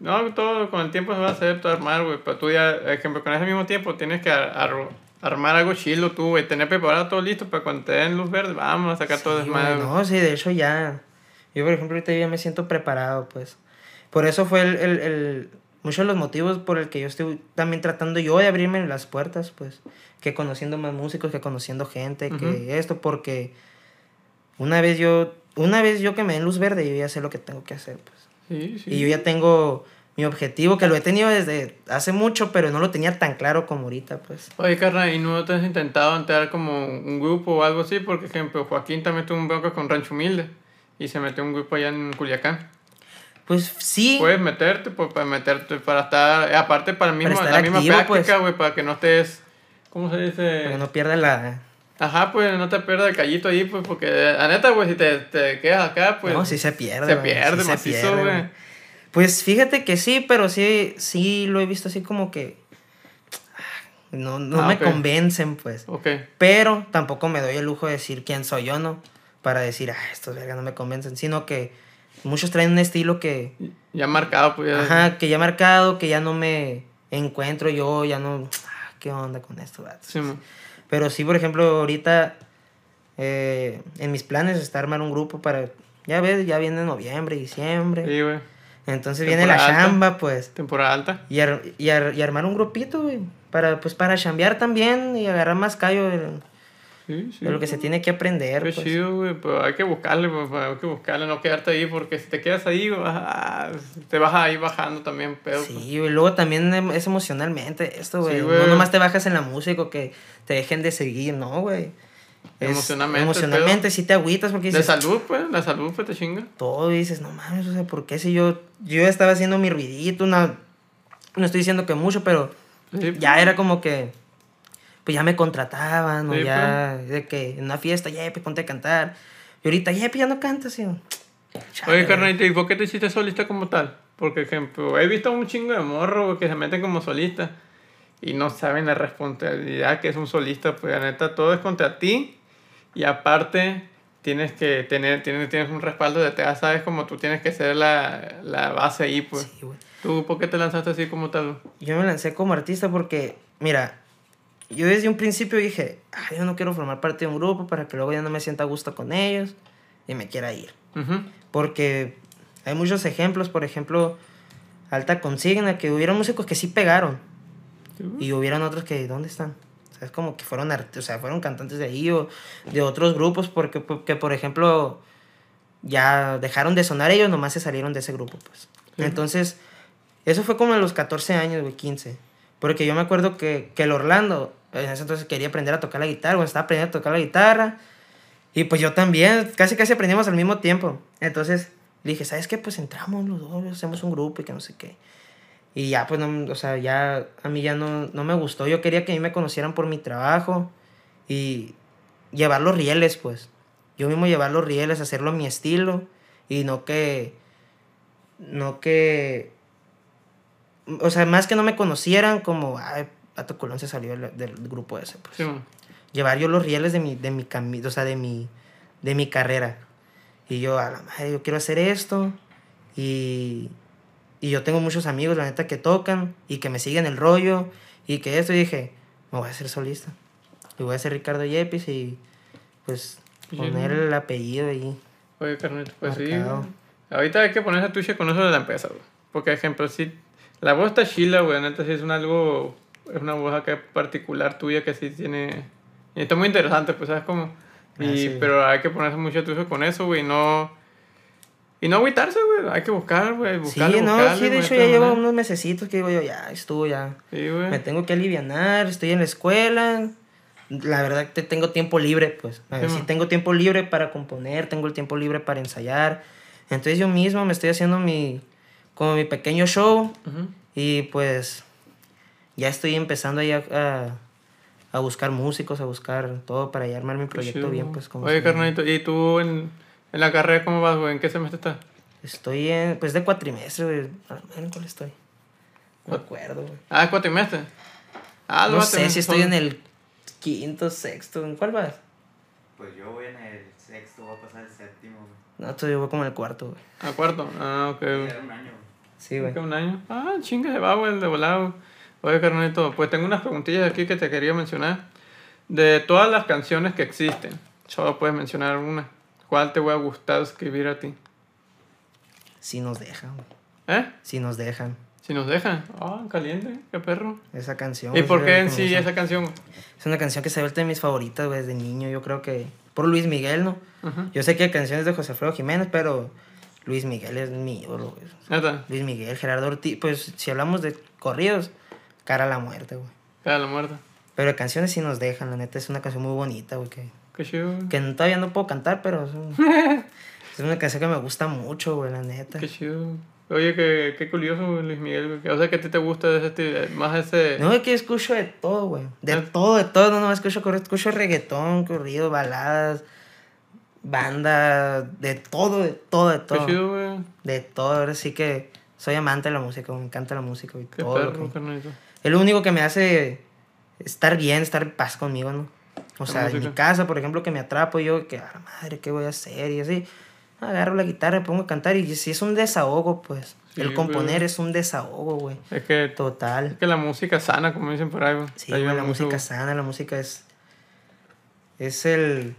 No, todo con el tiempo se va a hacer todo armar, güey. Pero tú ya, ejemplo, con ese mismo tiempo tienes que ar- ar- armar algo chilo tú, güey. Tener preparado todo listo para cuando te den luz verde, vamos a sacar todo Sí, desmadre. güey, güey. no, sí, de hecho ya. Yo, por ejemplo, ahorita ya me siento preparado, pues. Por eso fue el, el, el- muchos de los motivos por el que yo estoy también tratando yo de abrirme las puertas, pues. Que conociendo más músicos, que conociendo gente, Ujú. que esto, porque una vez yo, una vez yo que me den luz verde, yo ya sé lo que tengo que hacer, pues. Sí, sí. Y yo ya tengo mi objetivo, que lo he tenido desde hace mucho, pero no lo tenía tan claro como ahorita, pues. Oye, carnal, ¿y no te has intentado entrar como un grupo o algo así? Por ejemplo, Joaquín también tuvo un bronco con Rancho Humilde y se metió un grupo allá en Culiacán. Pues sí. Puedes meterte, pues, para meterte, para estar, aparte para el mismo, estar la misma práctica, pues. güey, para que no estés, ¿cómo se dice? Para que no pierda la... Ajá, pues no te pierdas el callito ahí, pues, porque la neta, güey, si te, te quedas acá, pues. no, sí se pierde. se pierde sí se macizo, pierde, güey. Pues fíjate que sí, pero sí, sí lo he visto así como que... No, no Ah, me convencen, pues. Ok. Pero tampoco me doy el lujo de decir quién soy yo, ¿no? Para decir, ah, estos vergas no me convencen. Sino que muchos traen un estilo que... Ya marcado, pues. ya- Ajá, que ya marcado, que ya no me encuentro yo, ya no... ah, ¿Qué onda con esto, vato? Sí. Pero sí, por ejemplo, ahorita eh, en mis planes está armar un grupo para... Ya ves, ya viene noviembre, diciembre. Sí, güey. Entonces viene la alta. chamba, pues. Temporada alta. Y, ar- y, ar- y armar un grupito, güey. Para, pues, para chambear también y agarrar más callo Sí, sí. de lo que se tiene que aprender, Qué pues. chido, güey, pero hay que buscarle, pues, hay que buscarle, no quedarte ahí, porque si te quedas ahí, vas a- te vas a ir bajando también, pedo. pues. Sí, güey. Luego también em- es emocionalmente esto, güey. Sí, no nomás te bajas en la música o que te dejen de seguir, no, güey. Emocionalmente, Emocionalmente sí te agüitas porque De dices, salud, pues, la salud, pues, te chinga. todo y dices, no mames, o sea, ¿por qué si yo, yo estaba haciendo mi ruidito, una, no estoy diciendo que mucho, pero Sí, ya era como que, pues ya me contrataban, o Sí, pues. ya, de que en una fiesta, ya, pues ponte a cantar. Y ahorita, ya, pues ya no cantas, chale, Oye, carnalito, ¿y por qué te hiciste solista como tal? Porque, ejemplo, he visto un chingo de morro que se meten como solista y no saben la responsabilidad que es un solista. Pues, la neta, todo es contra ti y aparte tienes que tener, tienes, tienes un respaldo de te sabes como tú tienes que ser la, la base ahí, pues. Sí, güey. ¿Tú por qué te lanzaste así como tal? Yo me lancé como artista porque, mira, yo desde un principio dije, "Ay, yo no quiero formar parte de un grupo para que luego ya no me sienta a gusto con ellos y me quiera ir. Porque hay muchos ejemplos, por ejemplo, Alta Consigna, que hubieron músicos que sí pegaron Sí, güey. y hubieron otros que, ¿dónde están? O sea, es como que fueron, o sea, fueron cantantes de ahí o de otros grupos, porque, porque, por ejemplo, ya dejaron de sonar ellos, nomás se salieron de ese grupo, pues. Entonces, eso fue como a los 14 años, güey, 15. Porque yo me acuerdo que, que el Orlando, en ese entonces quería aprender a tocar la guitarra, bueno, estaba aprendiendo a tocar la guitarra. Y pues yo también, casi casi aprendimos al mismo tiempo. Entonces le dije, ¿sabes qué? Pues entramos los dos, hacemos un grupo y que no sé qué. Y ya, pues, no, o sea, ya a mí ya no, no me gustó. Yo quería que a mí me conocieran por mi trabajo y llevar los rieles, pues. Yo mismo llevar los rieles, hacerlo a mi estilo y no que. No que. O sea, más que no me conocieran como, Pato Colón se salió del, del grupo ese, pues Sí, llevar yo los rieles de mi, de mi cami- o sea, de mi, de mi carrera. Y yo, a la madre, yo quiero hacer esto. Y, Y yo tengo muchos amigos, la neta, que tocan y que me siguen el rollo y que esto. Y dije, me voy a hacer solista. Y voy a ser Ricardo Yepis y pues Sí, poner el apellido ahí. Oye, carnito, pues sí. Marcado. güey. Ahorita hay que ponerse a tuche con eso de la empresa, güey. Porque, ejemplo, si la voz está chila, güey, neta, sí es un algo, es una voz acá particular tuya que sí tiene, y está muy interesante, pues, ¿sabes cómo? Y, Ah, sí. pero hay que ponerse mucho a tuche con eso, güey, no, y no agüitarse, güey, hay que buscar, güey, Sí, buscarle, no, buscarle, sí, de hecho ya llevo unos mesecitos que digo yo, ya estuvo, ya. Sí, güey. Me tengo que alivianar, estoy en la escuela. La verdad que tengo tiempo libre, pues. A ver, Sí, sí tengo tiempo libre para componer, tengo el tiempo libre para ensayar. Entonces yo mismo me estoy haciendo mi, como mi pequeño show Ujú. y pues ya estoy empezando ahí a, a, a buscar músicos, a buscar todo para ya armar mi proyecto bien, pues como Oye, carnalito, ¿y tú en, en la carrera cómo vas, güey? ¿En qué semestre estás? Estoy en, pues de cuatrimestre, güey. A ver, ¿En cuál estoy? No me acuerdo, güey. Ah, es cuatrimestre. Ah, No lo sé si estoy en el quinto, sexto. ¿En cuál vas? Pues yo voy en el sexto, voy a pasar el séptimo. güey. No, tú yo voy como en el cuarto, güey. A cuarto. Ah, ok. güey. Ya era un año. güey. Sí, güey. ¿Qué, un año? Ah, chinga, se va, güey, el de volado. Oye, carnalito, pues tengo unas preguntillas aquí que te quería mencionar. De todas las canciones que existen, solo puedes mencionar una. ¿Cuál te hubiera gustado escribir a ti? Si nos dejan. ¿Eh? Si nos dejan. Si nos dejan. Ah, caliente, qué perro. Esa canción. ¿Y por qué en sí esa- canción? Es una canción que se ha vuelto de mis favoritas, güey, desde niño. Yo creo que. Por Luis Miguel, ¿no? Yo sé que hay canciones de José Alfredo Jiménez, pero Luis Miguel es mi ídolo, güey. Luis Miguel, Gerardo Ortiz. Pues si hablamos de corridos, cara a la muerte, güey. cada la muerte. Pero canciones sí nos dejan, la neta. Es una canción muy bonita, güey. Que, Qué chido, güey. que todavía no puedo cantar, pero es, un- [LAUGHS] es una canción que me gusta mucho, güey, la neta. Qué chido. Oye, qué, qué curioso, güey, Luis Miguel. güey. O sea, que a ti te gusta ese más ese... No, es que escucho de todo, güey. De Ah. todo, de todo. No, no, escucho, corrido, escucho reggaetón, corrido, baladas, banda, de todo, de todo, de Qué todo. chido, güey. De todo. Ahora sí que soy amante de la música, me encanta la música, güey. Qué Todo lo perro, que- carnalito. Es lo único que me hace estar bien, estar en paz conmigo, ¿no? O sea, en mi casa, por ejemplo, que me atrapo y yo, que, a la madre, ¿qué voy a hacer? Y así, agarro la guitarra, me pongo a cantar y si es un desahogo, pues. Sí, el güey. componer es un desahogo, güey. Es que, Total. es que la música sana, como dicen por ahí, güey. Sí, güey, la mucho, música güey. sana, la música es. Es el.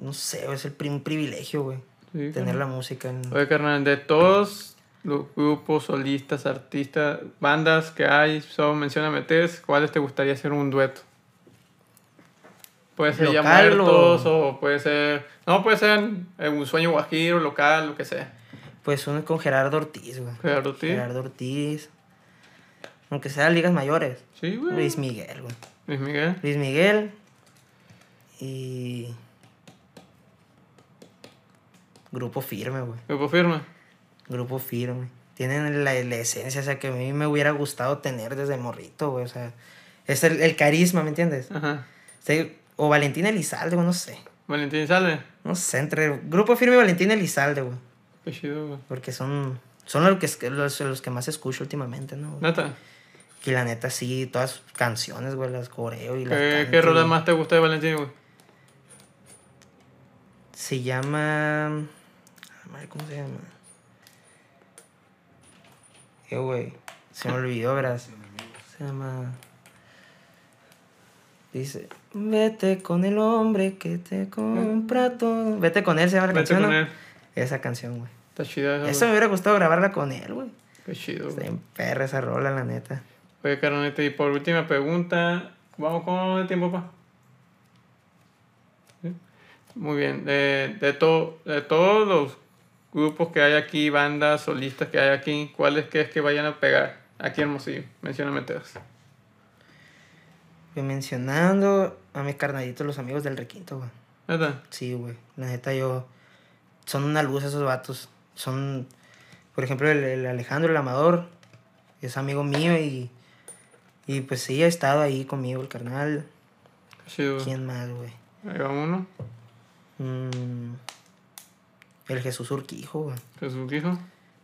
No sé, es el privilegio, güey. Sí, Tener la música en. Oye, carnal, de todos los grupos, solistas, artistas, bandas que hay, solo mencióname tres, ¿cuáles te gustaría hacer un dueto? Puede ser ya ¿Local muertos o- o puede ser... No, puede ser eh, un sueño guajiro, local, lo que sea. Pues uno es con Gerardo Ortiz, güey. Gerardo Ortiz. Gerardo Ortiz. Aunque sea ligas mayores. Sí, güey. Luis Miguel, güey. Luis Miguel. Luis Miguel. Y. Grupo firme, güey. Grupo Firme. Grupo firme. Tienen la, la esencia, o sea, que a mí me hubiera gustado tener desde morrito, güey. O sea, es el, el carisma, ¿me entiendes? Ajá. Sí, o Valentina Elizalde, güey, no sé. Valentín Sale. No sé, entre Grupo Firme y Valentina Elizalde, güey. Qué chido, güey. Porque son, son los, que, los, los que más escucho últimamente, ¿no? güey? Neta. Y la neta, sí, todas sus canciones, güey, las coreo y las ¿Qué, canto, qué rola más te gusta de Valentín, güey? Se llama... ¿Cómo se llama? Eh, güey. Se me olvidó, verás. Se llama... Dice... Vete con el hombre que te compra todo. Vete con él, se llama la Vete canción, con ¿no? él. Esa canción, güey. Está chida Eso me hubiera gustado grabarla con él, güey. Qué chido, Está bien perra esa rola, la neta. Oye, carnalito, y por última pregunta, ¿vamos con el tiempo, pa? ¿Sí? Muy bien, de, de, to- de todos los grupos que hay aquí, bandas, solistas que hay aquí, ¿cuáles crees que vayan a pegar aquí en Hermosillo? Mencióname tres. Fui mencionando a mis carnalitos, los amigos del requinto, güey. ¿Neta? Sí, güey. La neta, yo. Son una luz esos vatos. Son. Por ejemplo, el, el Alejandro, el Amador. Es amigo mío y. Y pues sí, ha estado ahí conmigo, el carnal. Qué chido. ¿Quién más, güey? Ahí va uno. Mm, el Jesús Urquijo, güey. Jesús dijo.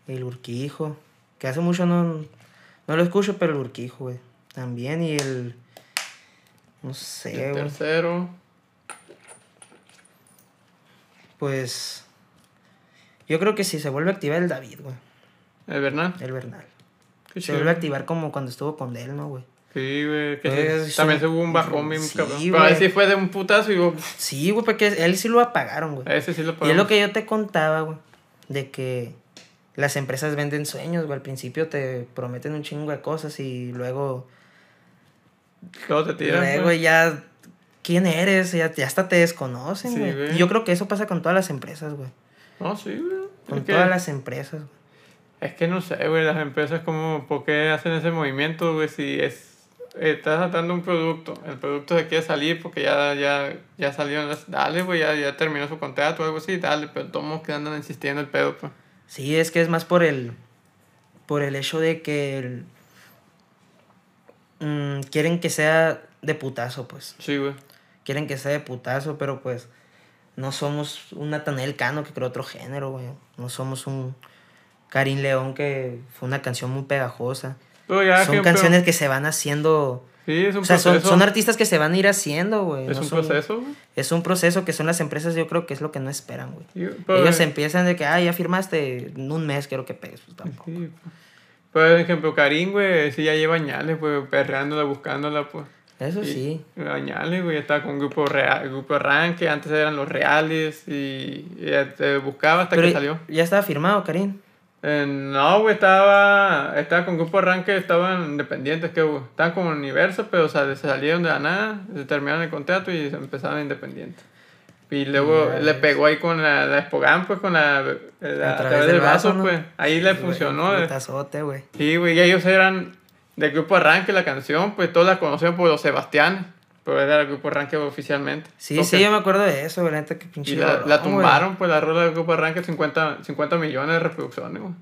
El Urquijo. Que hace mucho no. No lo escucho, pero el Urquijo, güey. También. Y el. No sé, El güey. tercero. Pues. Yo creo que si se vuelve a activar el David, güey. El Bernal. el Bernal. Qué Se chido. vuelve a activar como cuando estuvo con él, ¿no, güey? Sí, güey. que sí, también se hubo un bajón bien Sí, cabrón. güey. Pero ahí sí fue de un putazo y digo, Sí, güey, porque él sí lo apagaron, güey. a ese sí lo Y es lo que yo te contaba, güey, de que las empresas venden sueños, güey. Al principio te prometen un chingo de cosas y luego, Luego te tiran. luego güey. ya, ¿quién eres? Ya, ya hasta te desconocen, Sí, güey. güey. Y yo creo que eso pasa con todas las empresas, güey. No, sí, güey. Con Es que- todas las empresas, güey. Es que no sé, güey, las empresas como, ¿por qué hacen ese movimiento, güey? Si es, estás dando un producto, el producto se quiere salir porque ya, ya, ya salieron las, dale, güey, ya, ya terminó su contrato o algo así, dale, pero todos que andan insistiendo el pedo, pues. Sí, es que es más por el, por el hecho de que el- mm, quieren que sea de putazo, pues. Sí, güey. quieren que sea de putazo, pero pues no somos un Natanel Cano que creó otro género, güey. No somos un Karim León que fue una canción muy pegajosa. Pero ya son que- canciones que se van haciendo... sí, es un O sea, son, proceso. son artistas que se van a ir haciendo, güey. es no un son- proceso, güey. Es un proceso que son las empresas, yo creo que es lo que no esperan, güey. Ellos empiezan de que, ah, ya firmaste, en un mes quiero que pegues. Pues tampoco. Sí, pues. Por ejemplo, Karim, güey, sí ya lleva añales, güey, perreándola, buscándola, pues. Eso Y- sí. Añales, güey, estaba con grupo real, grupo arranque, antes eran los reales y, y te buscaba hasta Pero que salió. ya estaba firmado, Karim. Eh, no, güey, estaba, estaba con grupo arranque, estaban independientes, que güey, estaban como universo, pero o sea, se salieron de la nada, se terminaron el contrato y se empezaron independientes. Y luego Ya le pegó ahí con la, la Spogam, pues con la, la- a, través del vaso, ¿no? pues ahí le Sí, funcionó. güey, eh. putazote, güey. Sí, güey, y ellos eran del grupo arranque, la canción, pues todos la conocían por los Sebastián, pero era el grupo arranque oficialmente. Sí, Porque- sí, yo me acuerdo de eso, güey. la neta, que pinche Y la, la güey. tumbaron, pues la rola del grupo arranque, 50, 50 millones de reproducciones, güey.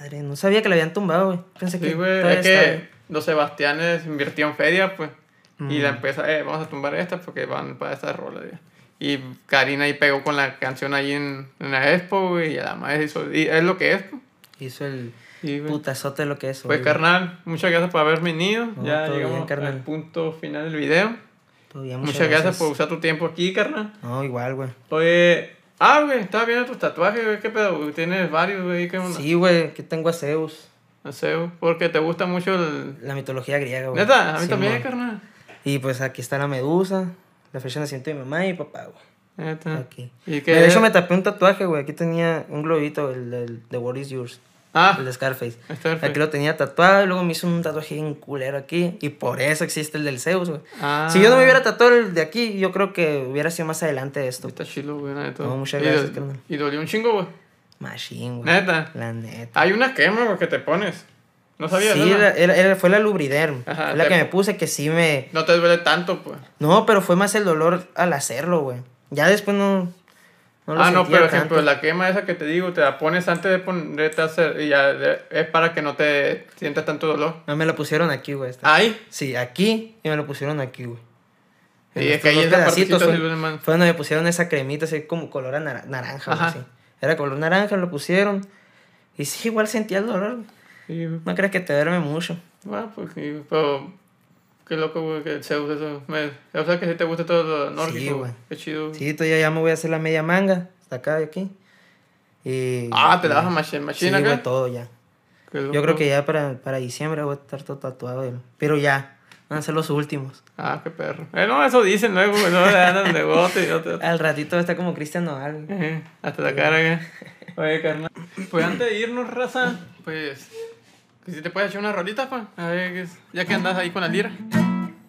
Madre, no sabía que la habían tumbado, güey. Pensé que Sí, güey, todavía es que estaba. los Sebastianes invirtieron feria, pues. Y la Mm. empresa, eh, vamos a tumbar esta porque van para esta rola, güey. Y Karina ahí pegó con la canción ahí en, en la expo, güey, y además hizo, y es lo que es, pues. Hizo el Sí, güey. putazote de lo que es. Pues güey. carnal, muchas gracias por haber venido. No, ya bien, llegamos carnal. al punto final del video. Todavía Muchas, gracias. por usar tu tiempo aquí, carnal. No, igual, güey. Oye, ah, güey, estaba viendo tus tatuajes, güey, qué pedo, tienes varios, güey, qué onda. Sí, güey, aquí tengo a Zeus. Sé, güey, porque te gusta mucho el... La mitología griega, güey. Neta, a mí Sí, también, carnal. Y pues aquí está la medusa, la fecha de nacimiento de mi mamá y mi papá, güey. Aquí. ¿Y qué? De hecho, me tapé un tatuaje, güey. Aquí tenía un globito, el del The What is Yours, Ah, el de Scarface. Aquí lo tenía tatuado y luego me hizo un tatuaje bien culero aquí. Y por eso existe el del Zeus, güey. Ah, Si yo no me hubiera tatuado el de aquí, yo creo que hubiera sido más adelante esto. Está chido, güey, neta. No, muchas gracias, carnal. Y dolió un chingo, güey. Machine, güey. Neta. La neta. Hay una quema, güey, que te pones. ¿No sabías, Sí, era- era- era- fue la Lubriderm. Ajá, Fue la te- que me puse que sí me... No te duele tanto, pues. No, pero fue más el dolor al hacerlo, güey. Ya después no... no ah, no, pero ejemplo, la quema esa que te digo, te la pones antes de ponerte a hacer y ya es para que no te sientas tanto dolor. No, me lo pusieron aquí, güey. Ahí. Sí, aquí y me lo pusieron aquí, güey. En Y es que ahí pedacitos partecita fue, fue donde me pusieron esa cremita así como color a naranja, güey, así. Era color naranja, lo pusieron. Y sí, igual sentía el dolor. Sí. No crees que te duerme mucho. Ah, pues sí, pero qué loco, güey, que Zeus eso. Me, o sea, que si te gusta todo lo nórdico, güey. Qué chido. Sí, todavía ya me voy a hacer la media manga. Hasta acá y aquí. Y, Ah, te la vas a machine, Sí, machine güey, acá. todo ya. Yo creo que ya para, para diciembre voy a estar todo tatuado. güey. Pero ya, van a ser los últimos. Ah, qué perro. Eh, no, eso dicen luego, güey, no le andan de bote y otro. Al ratito estar como Cristian. Ejé, Hasta la cara, güey. Oye, carnal. Pues antes de irnos, raza, pues. Que si te puedes echar una rolita, pa. A ver, ya que andas ahí con la lira.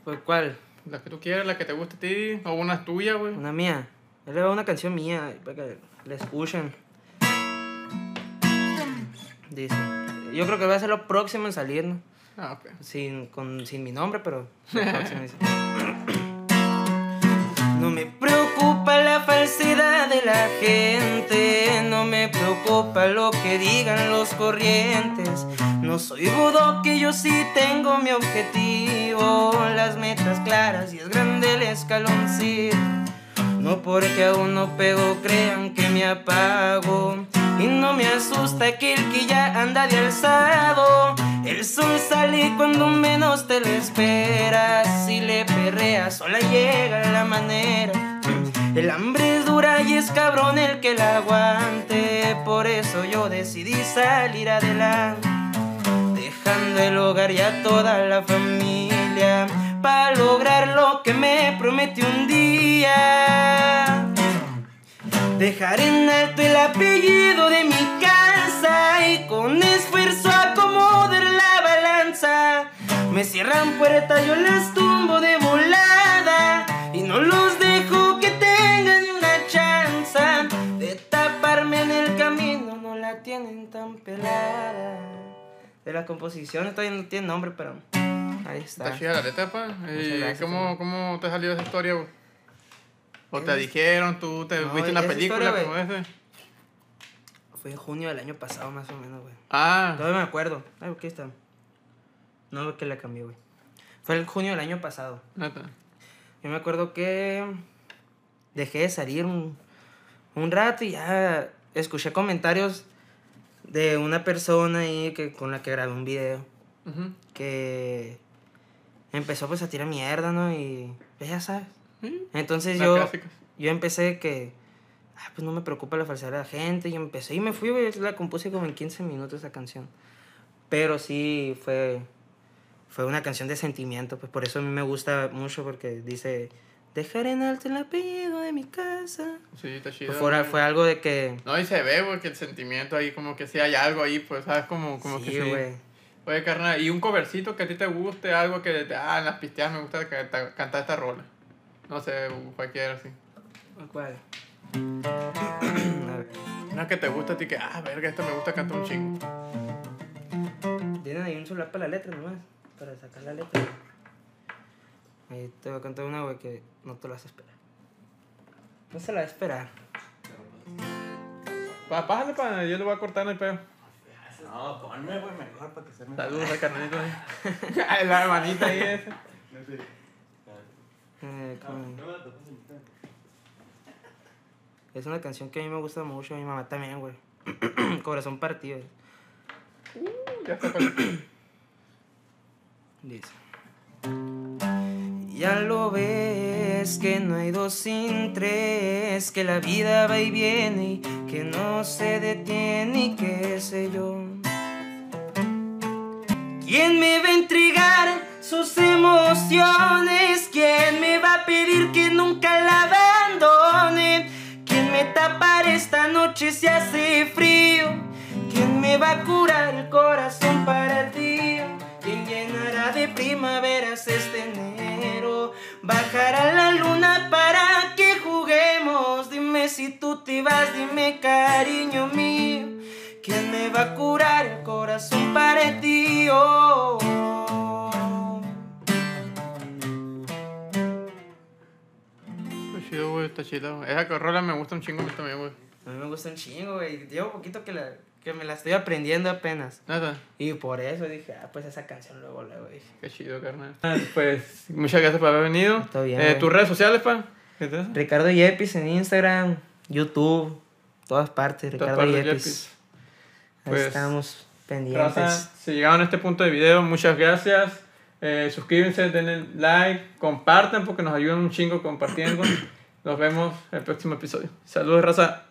¿Pues cuál? La que tú quieras, la que te guste a ti, o una tuya, güey. Una mía. Yo le voy a una canción mía para que la escuchen. Dice. Yo creo que va a ser lo próximo en salir, ¿no? Ah, ok. Sin, con, sin mi nombre, pero lo próximo dice. [LAUGHS] gente, no me preocupa lo que digan los corrientes. No soy que yo sí tengo mi objetivo, las metas claras y es grande el escaloncito. No porque aún no pego, crean que me apago. Y no me asusta aquel que ya anda de alzado. El sol sale cuando menos te lo esperas. Si le perreas, sola llega la manera. El hambre es y es cabrón el que la aguante. Por eso yo decidí salir adelante. Dejando el hogar y a toda la familia. Para lograr lo que me prometió un día. Dejar en alto el apellido de mi casa y con esfuerzo acomodar la balanza. Me cierran puertas, yo las tumbo de volada y no los dejo la tienen tan pelada. De la composición todavía no tiene nombre, pero ahí está. Está chida la letra, pa. ¿Y gracias, cómo, cómo te salió esa historia, güey? ¿O te Es- dijeron, tú te No, viste una esa película historia, como ese? Fue en junio del año pasado, más o menos, güey. Ah, Todavía me acuerdo. Ay, aquí está. No que le cambié, güey. Fue en junio del año pasado. neta. Yo me acuerdo que dejé de salir un, un rato y ya escuché comentarios de una persona ahí que, con la que grabé un video que empezó pues a tirar mierda, ¿no? Y pues, ya sabes. Entonces las yo, clásicas. yo empecé que, ah, pues no me preocupa la falsedad de la gente. Y empecé y me fui. La compuse como en 15 minutos esa canción. Pero sí fue, fue una canción de sentimiento. Pues por eso a mí me gusta mucho porque dice, dejar en alto el apellido de mi casa. Sí, está chido. Pues fue, güey. fue algo de que... No, y se ve, güey, que el sentimiento ahí, como que sí hay algo ahí, pues, ¿sabes? Como, como que sí, sí. güey. Oye, carnal, y un covercito que a ti te guste, algo que, te- ah, en las pisteadas me gusta cantar esta rola. No sé, cualquiera así. ¿Cuál? [CLEARS THROAT] Una que te gusta a ti que, ah, verga, esta me gusta cantar un chingo. Tienen ahí un celular para la letra nomás, para sacar la letra. Ahí te voy a contar una, güey, que no te la vas a esperar. No se la va a esperar. Pa, pásale, pa, yo le voy a cortar en el pelo. No, ponme, güey, mejor para que se me. Saludos al carnalito [LAUGHS] ahí. Ay, la hermanita ahí esa. Eh, Es una canción que a mí me gusta mucho, a mi mamá también, güey. [CLEARS THROAT] Corazón partido. Ya está Dice. Ya lo ves que no hay dos sin tres, que la vida va y viene y que no se detiene y qué sé yo. ¿Quién me va a entregar sus emociones? ¿Quién me va a pedir que nunca la abandone? ¿Quién me tapará esta noche si hace frío? ¿Quién me va a curar el corazón para? ¿Quién llenará de primaveras este enero? Bajará la luna para que juguemos. Dime si tú te vas, dime cariño mío. ¿Quién me va a curar el corazón para ti? Oh, oh. Está chido, güey, está chido. Esa rola me gusta un chingo a mí también, güey. A mí me gusta un chingo, güey. Llevo poquito que, la, que me la estoy aprendiendo apenas. Nada. Y por eso dije, ah, pues esa canción luego, luego dije. Qué chido, carnal. Pues, muchas gracias por haber venido. Todo bien, Eh. ¿Tus redes sociales, pa? ¿Qué? Ricardo Yepis en Instagram, YouTube, todas partes, Todas Ricardo partes, Yepis. Yepis. Ahí Pues, estamos pendientes. Raza, si llegaron a este punto de video, muchas gracias. Eh, suscríbanse, denle like, compartan porque nos ayudan un chingo compartiendo. [COUGHS] Nos vemos en el próximo episodio. Saludos, raza.